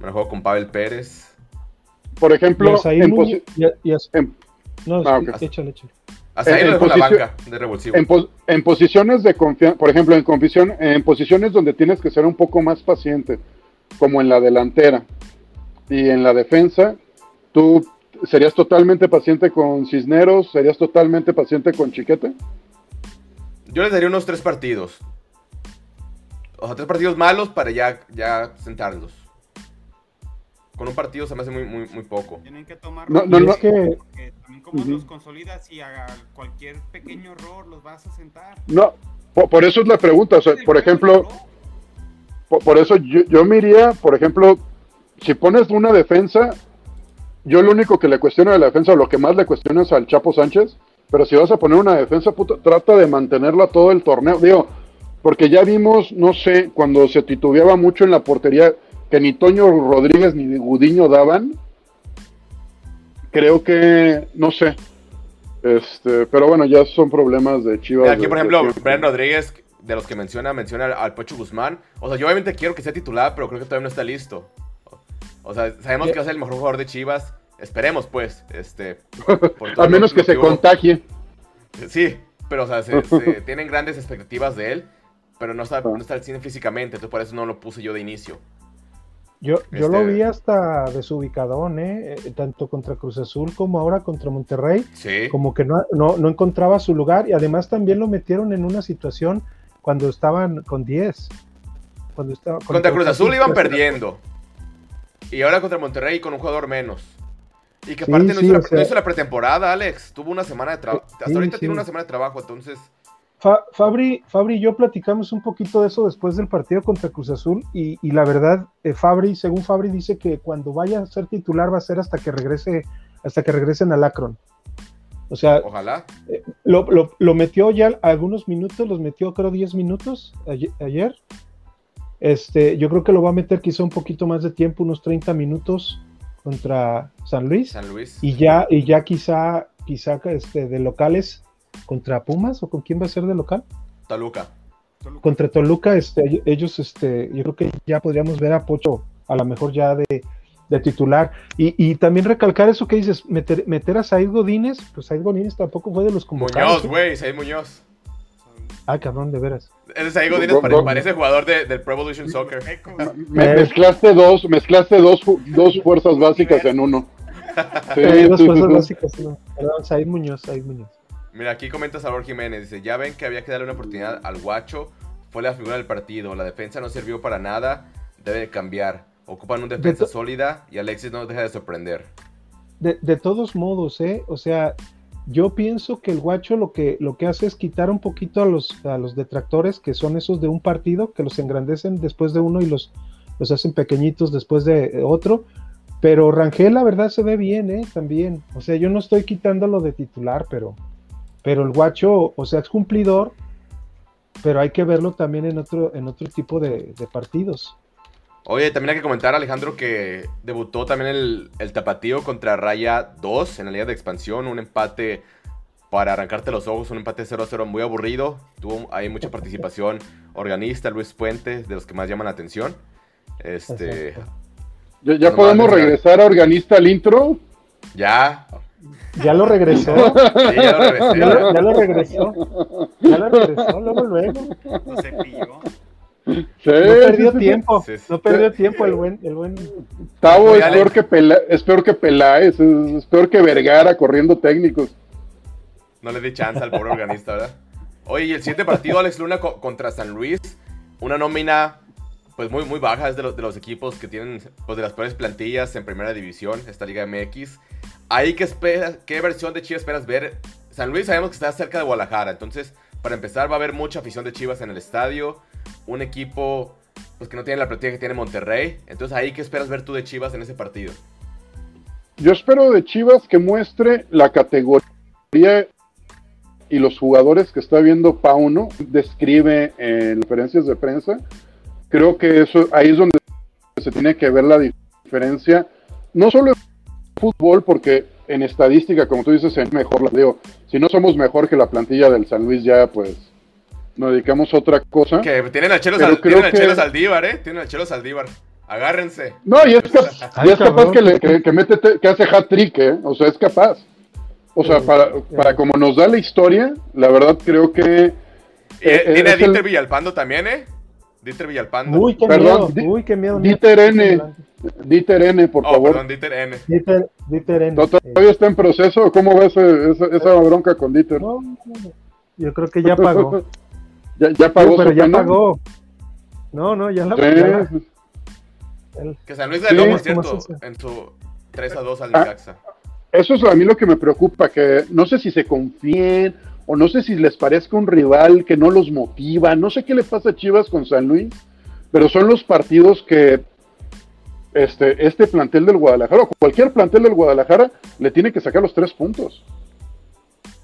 me la juego con Pavel Pérez. Por ejemplo, en, Muñoz- posi- y a- y a- en- no, Ah, sí, ok. échale, échale. Hasta ahí En- lo en dejo en la posición- banca de revulsivo. en, pos- en posiciones de confianza, por ejemplo, en, confisión- en posiciones donde tienes que ser un poco más paciente, como en la delantera y en la defensa, tú serías totalmente paciente con Cisneros, serías totalmente paciente con Chiquete. Yo les daría unos tres partidos. O sea, tres partidos malos para ya, ya sentarlos. Con un partido se me hace muy, muy, muy poco. Tienen que tomar No, no, no. es que porque también como los consolidas y a cualquier pequeño error los vas a sentar. No, por, por eso es la pregunta, o sea, por ejemplo, por, por eso yo, yo me iría, por ejemplo, si pones una defensa, yo lo único que le cuestiono de la defensa, o lo que más le cuestiono es al Chapo Sánchez, pero si vas a poner una defensa, puta, trata de mantenerla todo el torneo, digo, porque ya vimos, no sé, cuando se titubeaba mucho en la portería, que ni Toño Rodríguez ni Gudiño daban, creo que, no sé, este, pero bueno, ya son problemas de Chivas. Aquí, de- por ejemplo. Brian Rodríguez, de los que menciona, menciona al, al Pocho Guzmán. O sea, yo obviamente quiero que sea titular, pero creo que todavía no está listo. O sea, sabemos que va a ser el mejor jugador de Chivas. Esperemos, pues. Este, A menos que se contagie. Sí, pero o sea, se, se- tienen grandes expectativas de él, pero no está, no está al cine físicamente, entonces por eso no lo puse yo de inicio. yo, yo Este- lo vi hasta desubicadón, ¿eh? Eh, tanto contra Cruz Azul como ahora contra Monterrey. Sí. como que no, no, no encontraba su lugar y además también lo metieron en una situación cuando estaban con 10. Cuando estaba, Contra Cruz Azul iban perdiendo. Y ahora contra Monterrey con un jugador menos. Y que Sí, aparte no, sí, hizo la, o sea- no hizo la pretemporada, Alex. Tuvo una semana de trabajo. Hasta ahorita sí. tiene una semana de trabajo, entonces. Fa- Fabri, Fabri y yo platicamos un poquito de eso después del partido contra Cruz Azul y, y la verdad, eh, Fabri, según Fabri, dice que cuando vaya a ser titular va a ser hasta que regrese, hasta que regresen al Akron. O sea, Ojalá. lo, lo- lo metió ya algunos minutos, los metió creo 10 minutos ayer, ayer. Este, yo creo que lo va a meter quizá un poquito más de tiempo, unos 30 minutos contra San Luis. San Luis. Y ya, y ya quizá, quizá este, de locales contra Pumas o con quién va a ser de local. Toluca. Contra Toluca, este, ellos, este, yo creo que ya podríamos ver a Pocho a lo mejor ya de, de titular. Y, y también recalcar eso que dices, meter, meter a Said Godínez, pues Said Godínez tampoco fue de los convocados. Muñoz, güey, Said Muñoz. Ah, cabrón, de veras. Ese ahí Godínez pare- parece jugador de- del Pro Evolution Soccer. Me- mezclaste dos, mezclaste dos, dos fuerzas básicas en uno. Sí, Eh, dos fuerzas básicas, no. Perdón, Said Muñoz, Said Muñoz. Mira, aquí comenta Salvador Jiménez. Dice, ya ven que había que darle una oportunidad al guacho. Fue la figura del partido. La defensa no sirvió para nada. Debe de cambiar. Ocupan una defensa sólida y Alexis no deja de sorprender. De, de todos modos, ¿eh? O sea, yo pienso que el guacho lo que, lo que hace es quitar un poquito a los, a los detractores, que son esos de un partido, que los engrandecen después de uno y los, los hacen pequeñitos después de otro. Pero Rangel, la verdad, se ve bien, ¿eh? También. O sea, yo no estoy quitándolo de titular, pero, pero el guacho, o sea, es cumplidor, pero hay que verlo también en otro, en otro tipo de, de partidos. Oye, también hay que comentar, Alejandro, que debutó también el, el Tapatío contra Raya 2 en la Liga de Expansión. Un empate para arrancarte los ojos, un empate 0-0 muy aburrido. Tuvo ahí mucha participación organista, Luis Puentes, de los que más llaman la atención. Este. ¿Ya, ya podemos regresar a organista al intro? ya, Ya lo regresó. sí, ya lo regresé. Ya lo, ya lo regresó. Ya lo regresó, luego, luego. No se pilló. Sí, No perdió sí, sí, sí. tiempo. Sí, sí. No perdió tiempo el buen, el buen. Tavo es peor, que Pela- es peor que Peláez, es, es peor que Vergara corriendo técnicos. No le di chance al pobre organista, ¿verdad? Oye, y el siguiente partido, Alex Luna co- contra San Luis. Una nómina, pues muy, muy baja, es de, los- equipos que tienen, pues de las peores plantillas en primera división, esta Liga MX. Ahí, ¿qué, esperas, ¿qué versión de Chivas esperas ver? San Luis sabemos que está cerca de Guadalajara, entonces, para empezar, va a haber mucha afición de Chivas en el estadio. Un equipo, pues que no tiene la plantilla que tiene Monterrey. Entonces, ahí, ¿qué esperas ver tú de Chivas en ese partido? Yo espero de Chivas que muestre la categoría y los jugadores que está viendo Pauno, describe en conferencias de prensa. Creo que eso ahí es donde se tiene que ver la diferencia, no solo en fútbol, porque en estadística, como tú dices, es mejor la digo. Si no somos mejor que la plantilla del San Luis, ya pues nos dedicamos a otra cosa. Que tienen al Chelo, Sal- tienen al que- Chelo Saldívar, ¿eh? Tienen al Chelo Saldívar. Agárrense. No, y es, cap- Ay, y es capaz que, le- que, que mete, que hace hat-trick, ¿eh? O sea, es capaz. O sea, para, para como nos da la historia, la verdad creo que... Eh, tiene a el- Dieter Villalpando también, ¿eh? Dieter Villalpando. Uy, qué Perdón, miedo. Uy, qué miedo. Dieter N, Dieter N, por oh, favor. perdón, Dieter N. Dieter, Dieter N. ¿No ¿Todavía está en proceso? ¿Cómo va ese- esa, esa bronca con Dieter? No, no, no. Yo creo que ya pagó. ¿Ya, ya pagó pero su ya pena? pagó. No, no, ya la Sí, sí. el- Que San Luis ganó, Sí, por ¿cómo cierto, en su 3 a 2 al Ah. Necaxa. Eso es a mí lo que me preocupa, que no sé si se confíen o no sé si les parezca un rival que no los motiva, no sé qué le pasa a Chivas con San Luis, pero son los partidos que este, este plantel del Guadalajara, o cualquier plantel del Guadalajara, le tiene que sacar los tres puntos.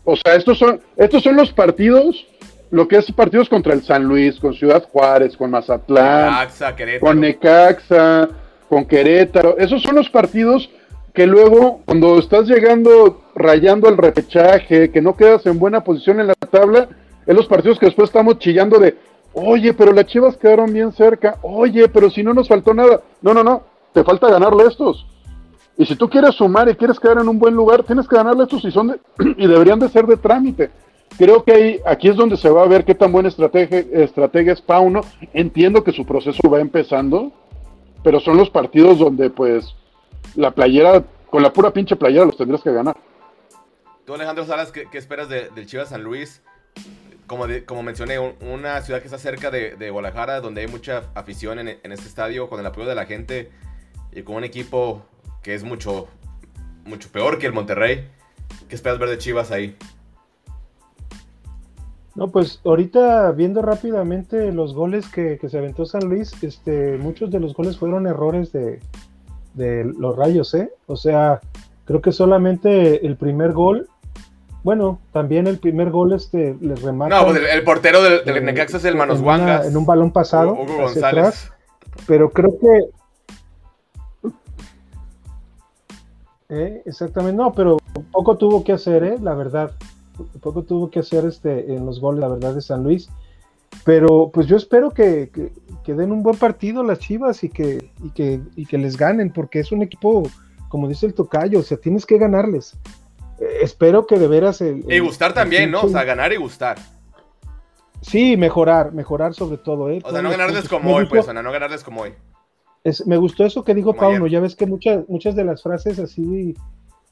O sea, estos son, estos son los partidos, lo que es partidos contra el San Luis, con Ciudad Juárez, con Mazatlán, Necaxa, con Necaxa, con Querétaro. Esos son los partidos que luego, cuando estás llegando, rayando el repechaje, que no quedas en buena posición en la tabla, es los partidos que después estamos chillando de, oye, pero las chivas quedaron bien cerca, oye, pero si no nos faltó nada. No, no, no, te falta ganarle estos. Y si tú quieres sumar y quieres quedar en un buen lugar, tienes que ganarle estos y, son de- y deberían de ser de trámite. Creo que ahí, aquí es donde se va a ver qué tan buena estrategia, estratega es Pauno. Entiendo que su proceso va empezando, pero son los partidos donde pues la playera, con la pura pinche playera los tendrías que ganar. Tú, Alejandro Salas, ¿qué, qué esperas de- del Chivas San Luis? Como, de- como mencioné, un- una ciudad que está cerca de, de Guadalajara, donde hay mucha afición en, en este estadio, con el apoyo de la gente y con un equipo que es mucho, mucho peor que el Monterrey. ¿Qué esperas ver de Chivas ahí? No, pues ahorita viendo rápidamente los goles que, que se aventó San Luis, este, muchos de los goles fueron errores de, de los rayos, ¿eh? O sea, creo que solamente el primer gol, bueno, también el primer gol este les remata. No, pues el, el portero del, del Necaxa es el en Manos una- Wangas. En un balón pasado, Hugo hacia González. atrás, pero creo que Eh, exactamente, no, pero poco tuvo que hacer, eh, la verdad. Poco tuvo que hacer este en los goles, la verdad, de San Luis. Pero pues yo espero que, que- que den un buen partido las Chivas y que, y, que, y que les ganen, porque es un equipo, como dice el tocayo, o sea, tienes que ganarles. Eh, espero que de veras el, Y gustar el también, ¿no? O sea, ganar y gustar. Sí, mejorar, mejorar sobre todo. ¿eh? O sea, no ganarles como hoy, pues, o sea, no ganarles como hoy. Es, me gustó eso que dijo Pauno, ya ves que muchas, muchas de las frases así,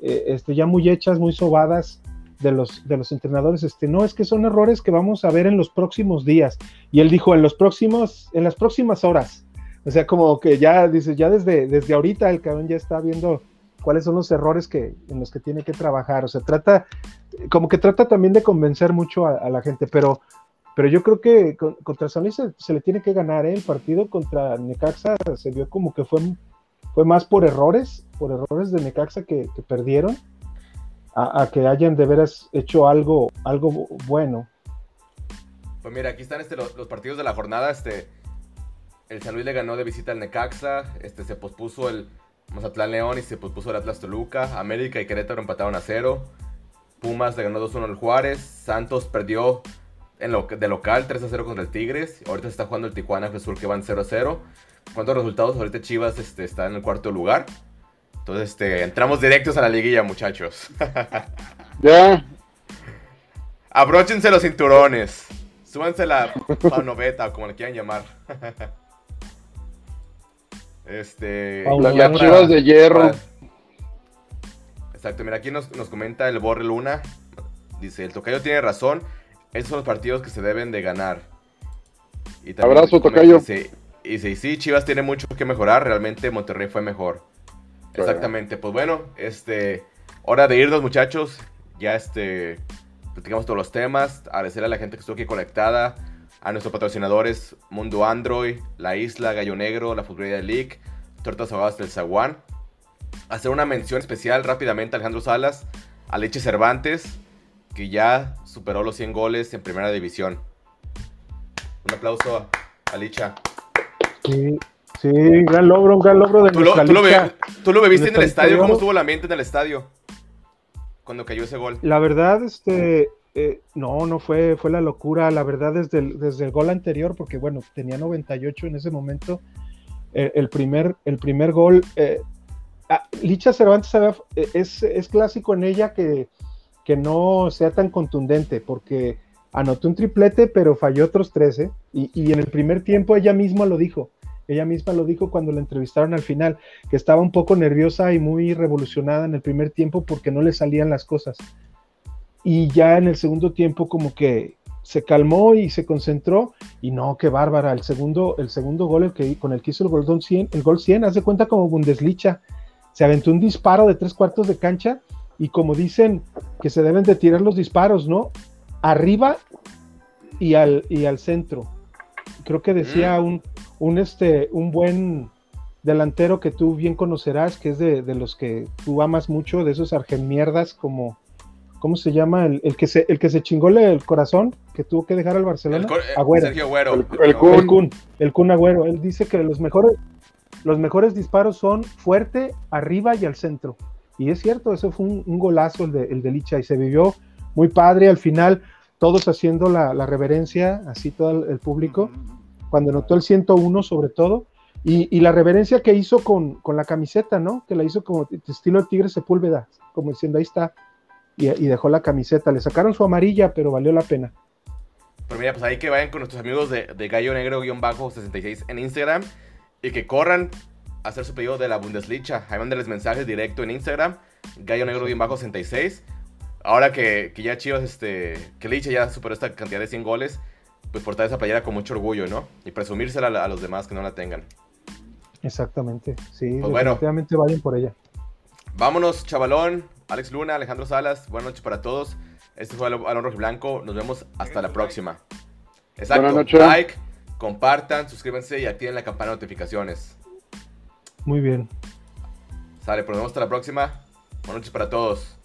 eh, este, ya muy hechas, muy sobadas de los, de los entrenadores, este, no, es que son errores que vamos a ver en los próximos días. Y él dijo, en los próximos, en las próximas horas. O sea, como que ya, dice, ya desde, desde ahorita el cabrón ya está viendo cuáles son los errores que, en los que tiene que trabajar. O sea, trata, como que trata también de convencer mucho a, la gente, pero, pero yo creo que contra San Luis se, le tiene que ganar. ¿eh? El partido contra Necaxa se vio como que fue, fue más por errores, por errores de Necaxa que, perdieron, a, que hayan de veras hecho algo, algo bueno. Pues mira, aquí están este, los, partidos de la jornada. Este, el San Luis le ganó de visita al Necaxa. Este, se pospuso el Mazatlán León y se pospuso el Atlas Toluca. América y Querétaro empataron a cero. Pumas le ganó 2-1 al Juárez. Santos perdió en lo, de local 3-0 contra el Tigres. Ahorita está jugando el Tijuana Jesús que van 0-0. ¿Cuántos resultados? Ahorita Chivas este, está en el cuarto lugar. Entonces, este, entramos directos a la liguilla, muchachos. Ya. Abróchense los cinturones. Súbanse la panoveta, como le quieran llamar. este. Las chivas de hierro. Exacto, mira, aquí nos, comenta el Borre Luna. Dice, el Tocayo tiene razón. Esos son los partidos que se deben de ganar. Y Abrazo, Tocayo. Dice, y dice, sí, Chivas tiene mucho que mejorar. Realmente Monterrey fue mejor. Exactamente. Pues bueno, este, hora de irnos, muchachos. Ya este, platicamos todos los temas. Agradecer a la gente que estuvo aquí conectada. A nuestros patrocinadores Mundo Android, La Isla, Gallo Negro, La Futbolía League, Tortas Ahogadas del Zaguán hacer una mención especial rápidamente a Alejandro Salas, a Leche Cervantes, que ya superó los 100 goles en primera división. Un aplauso a Licha. Sí, sí, gran logro, un gran logro de ¿Tú lo, tú, lo ¿Tú lo, bebiste en el estadio? ¿Cómo estuvo la mente en el estadio? Cuando cayó ese gol. La verdad, este, eh, no, no fue, fue la locura, la verdad, desde el, desde el gol anterior, porque bueno, tenía 98 en ese momento. Eh, el, primer, el primer gol, eh, Ah, Licha Cervantes eh, es, clásico en ella que, no sea tan contundente, porque anotó un triplete, pero falló otros 13, y, y, en el primer tiempo ella misma lo dijo, ella misma lo dijo cuando la entrevistaron al final, que estaba un poco nerviosa y muy revolucionada en el primer tiempo porque no le salían las cosas. Y ya en el segundo tiempo como que se calmó y se concentró, y no, qué bárbara, el segundo, el segundo gol el que, con el que hizo el gol 100, el gol 100, hace cuenta como Bundeslicha, se aventó un disparo de tres cuartos de cancha y como dicen que se deben de tirar los disparos, ¿no? Arriba y al, y al centro. Creo que decía mm. un, un, este, un buen delantero que tú bien conocerás, que es de, los que tú amas mucho, de esos argemierdas como, ¿cómo se llama? El, que se, el que se chingó el corazón, que tuvo que dejar al Barcelona. El, eh, Agüero. Sergio Agüero. El, el, Kun. El Kun Agüero. Él dice que los mejores, los mejores disparos son fuerte, arriba y al centro. Y es cierto, eso fue un, golazo el de, el de, Licha y se vivió muy padre al final, todos haciendo la, reverencia, así todo el, público, cuando notó el 101 sobre todo, y, la reverencia que hizo con, la camiseta, ¿no? Que la hizo como estilo Tigre Sepúlveda, como diciendo ahí está, y, dejó la camiseta. Le sacaron su amarilla, pero valió la pena. Pero mira, pues ahí que vayan con nuestros amigos de, de Gallo Negro-66 en Instagram y que corran a hacer su pedido de la Bundesliga. Ahí mandenles mensajes directo en Instagram, Gallo Negro bien bajo 66. Ahora que, que, ya Chivas, este, que Licha ya superó esta cantidad de 100 goles, pues portar esa playera con mucho orgullo, ¿no? Y presumírsela a, los demás que no la tengan. Exactamente, sí, pues definitivamente vayan por ella. Vámonos, chavalón, Alex Luna, Alejandro Salas, buenas noches para todos. Este fue Alon Blanco, nos vemos hasta la próxima. Exacto, like compartan, suscríbanse y activen la campana de notificaciones. Muy bien. Sale, pues nos vemos hasta la próxima. Buenas noches para todos.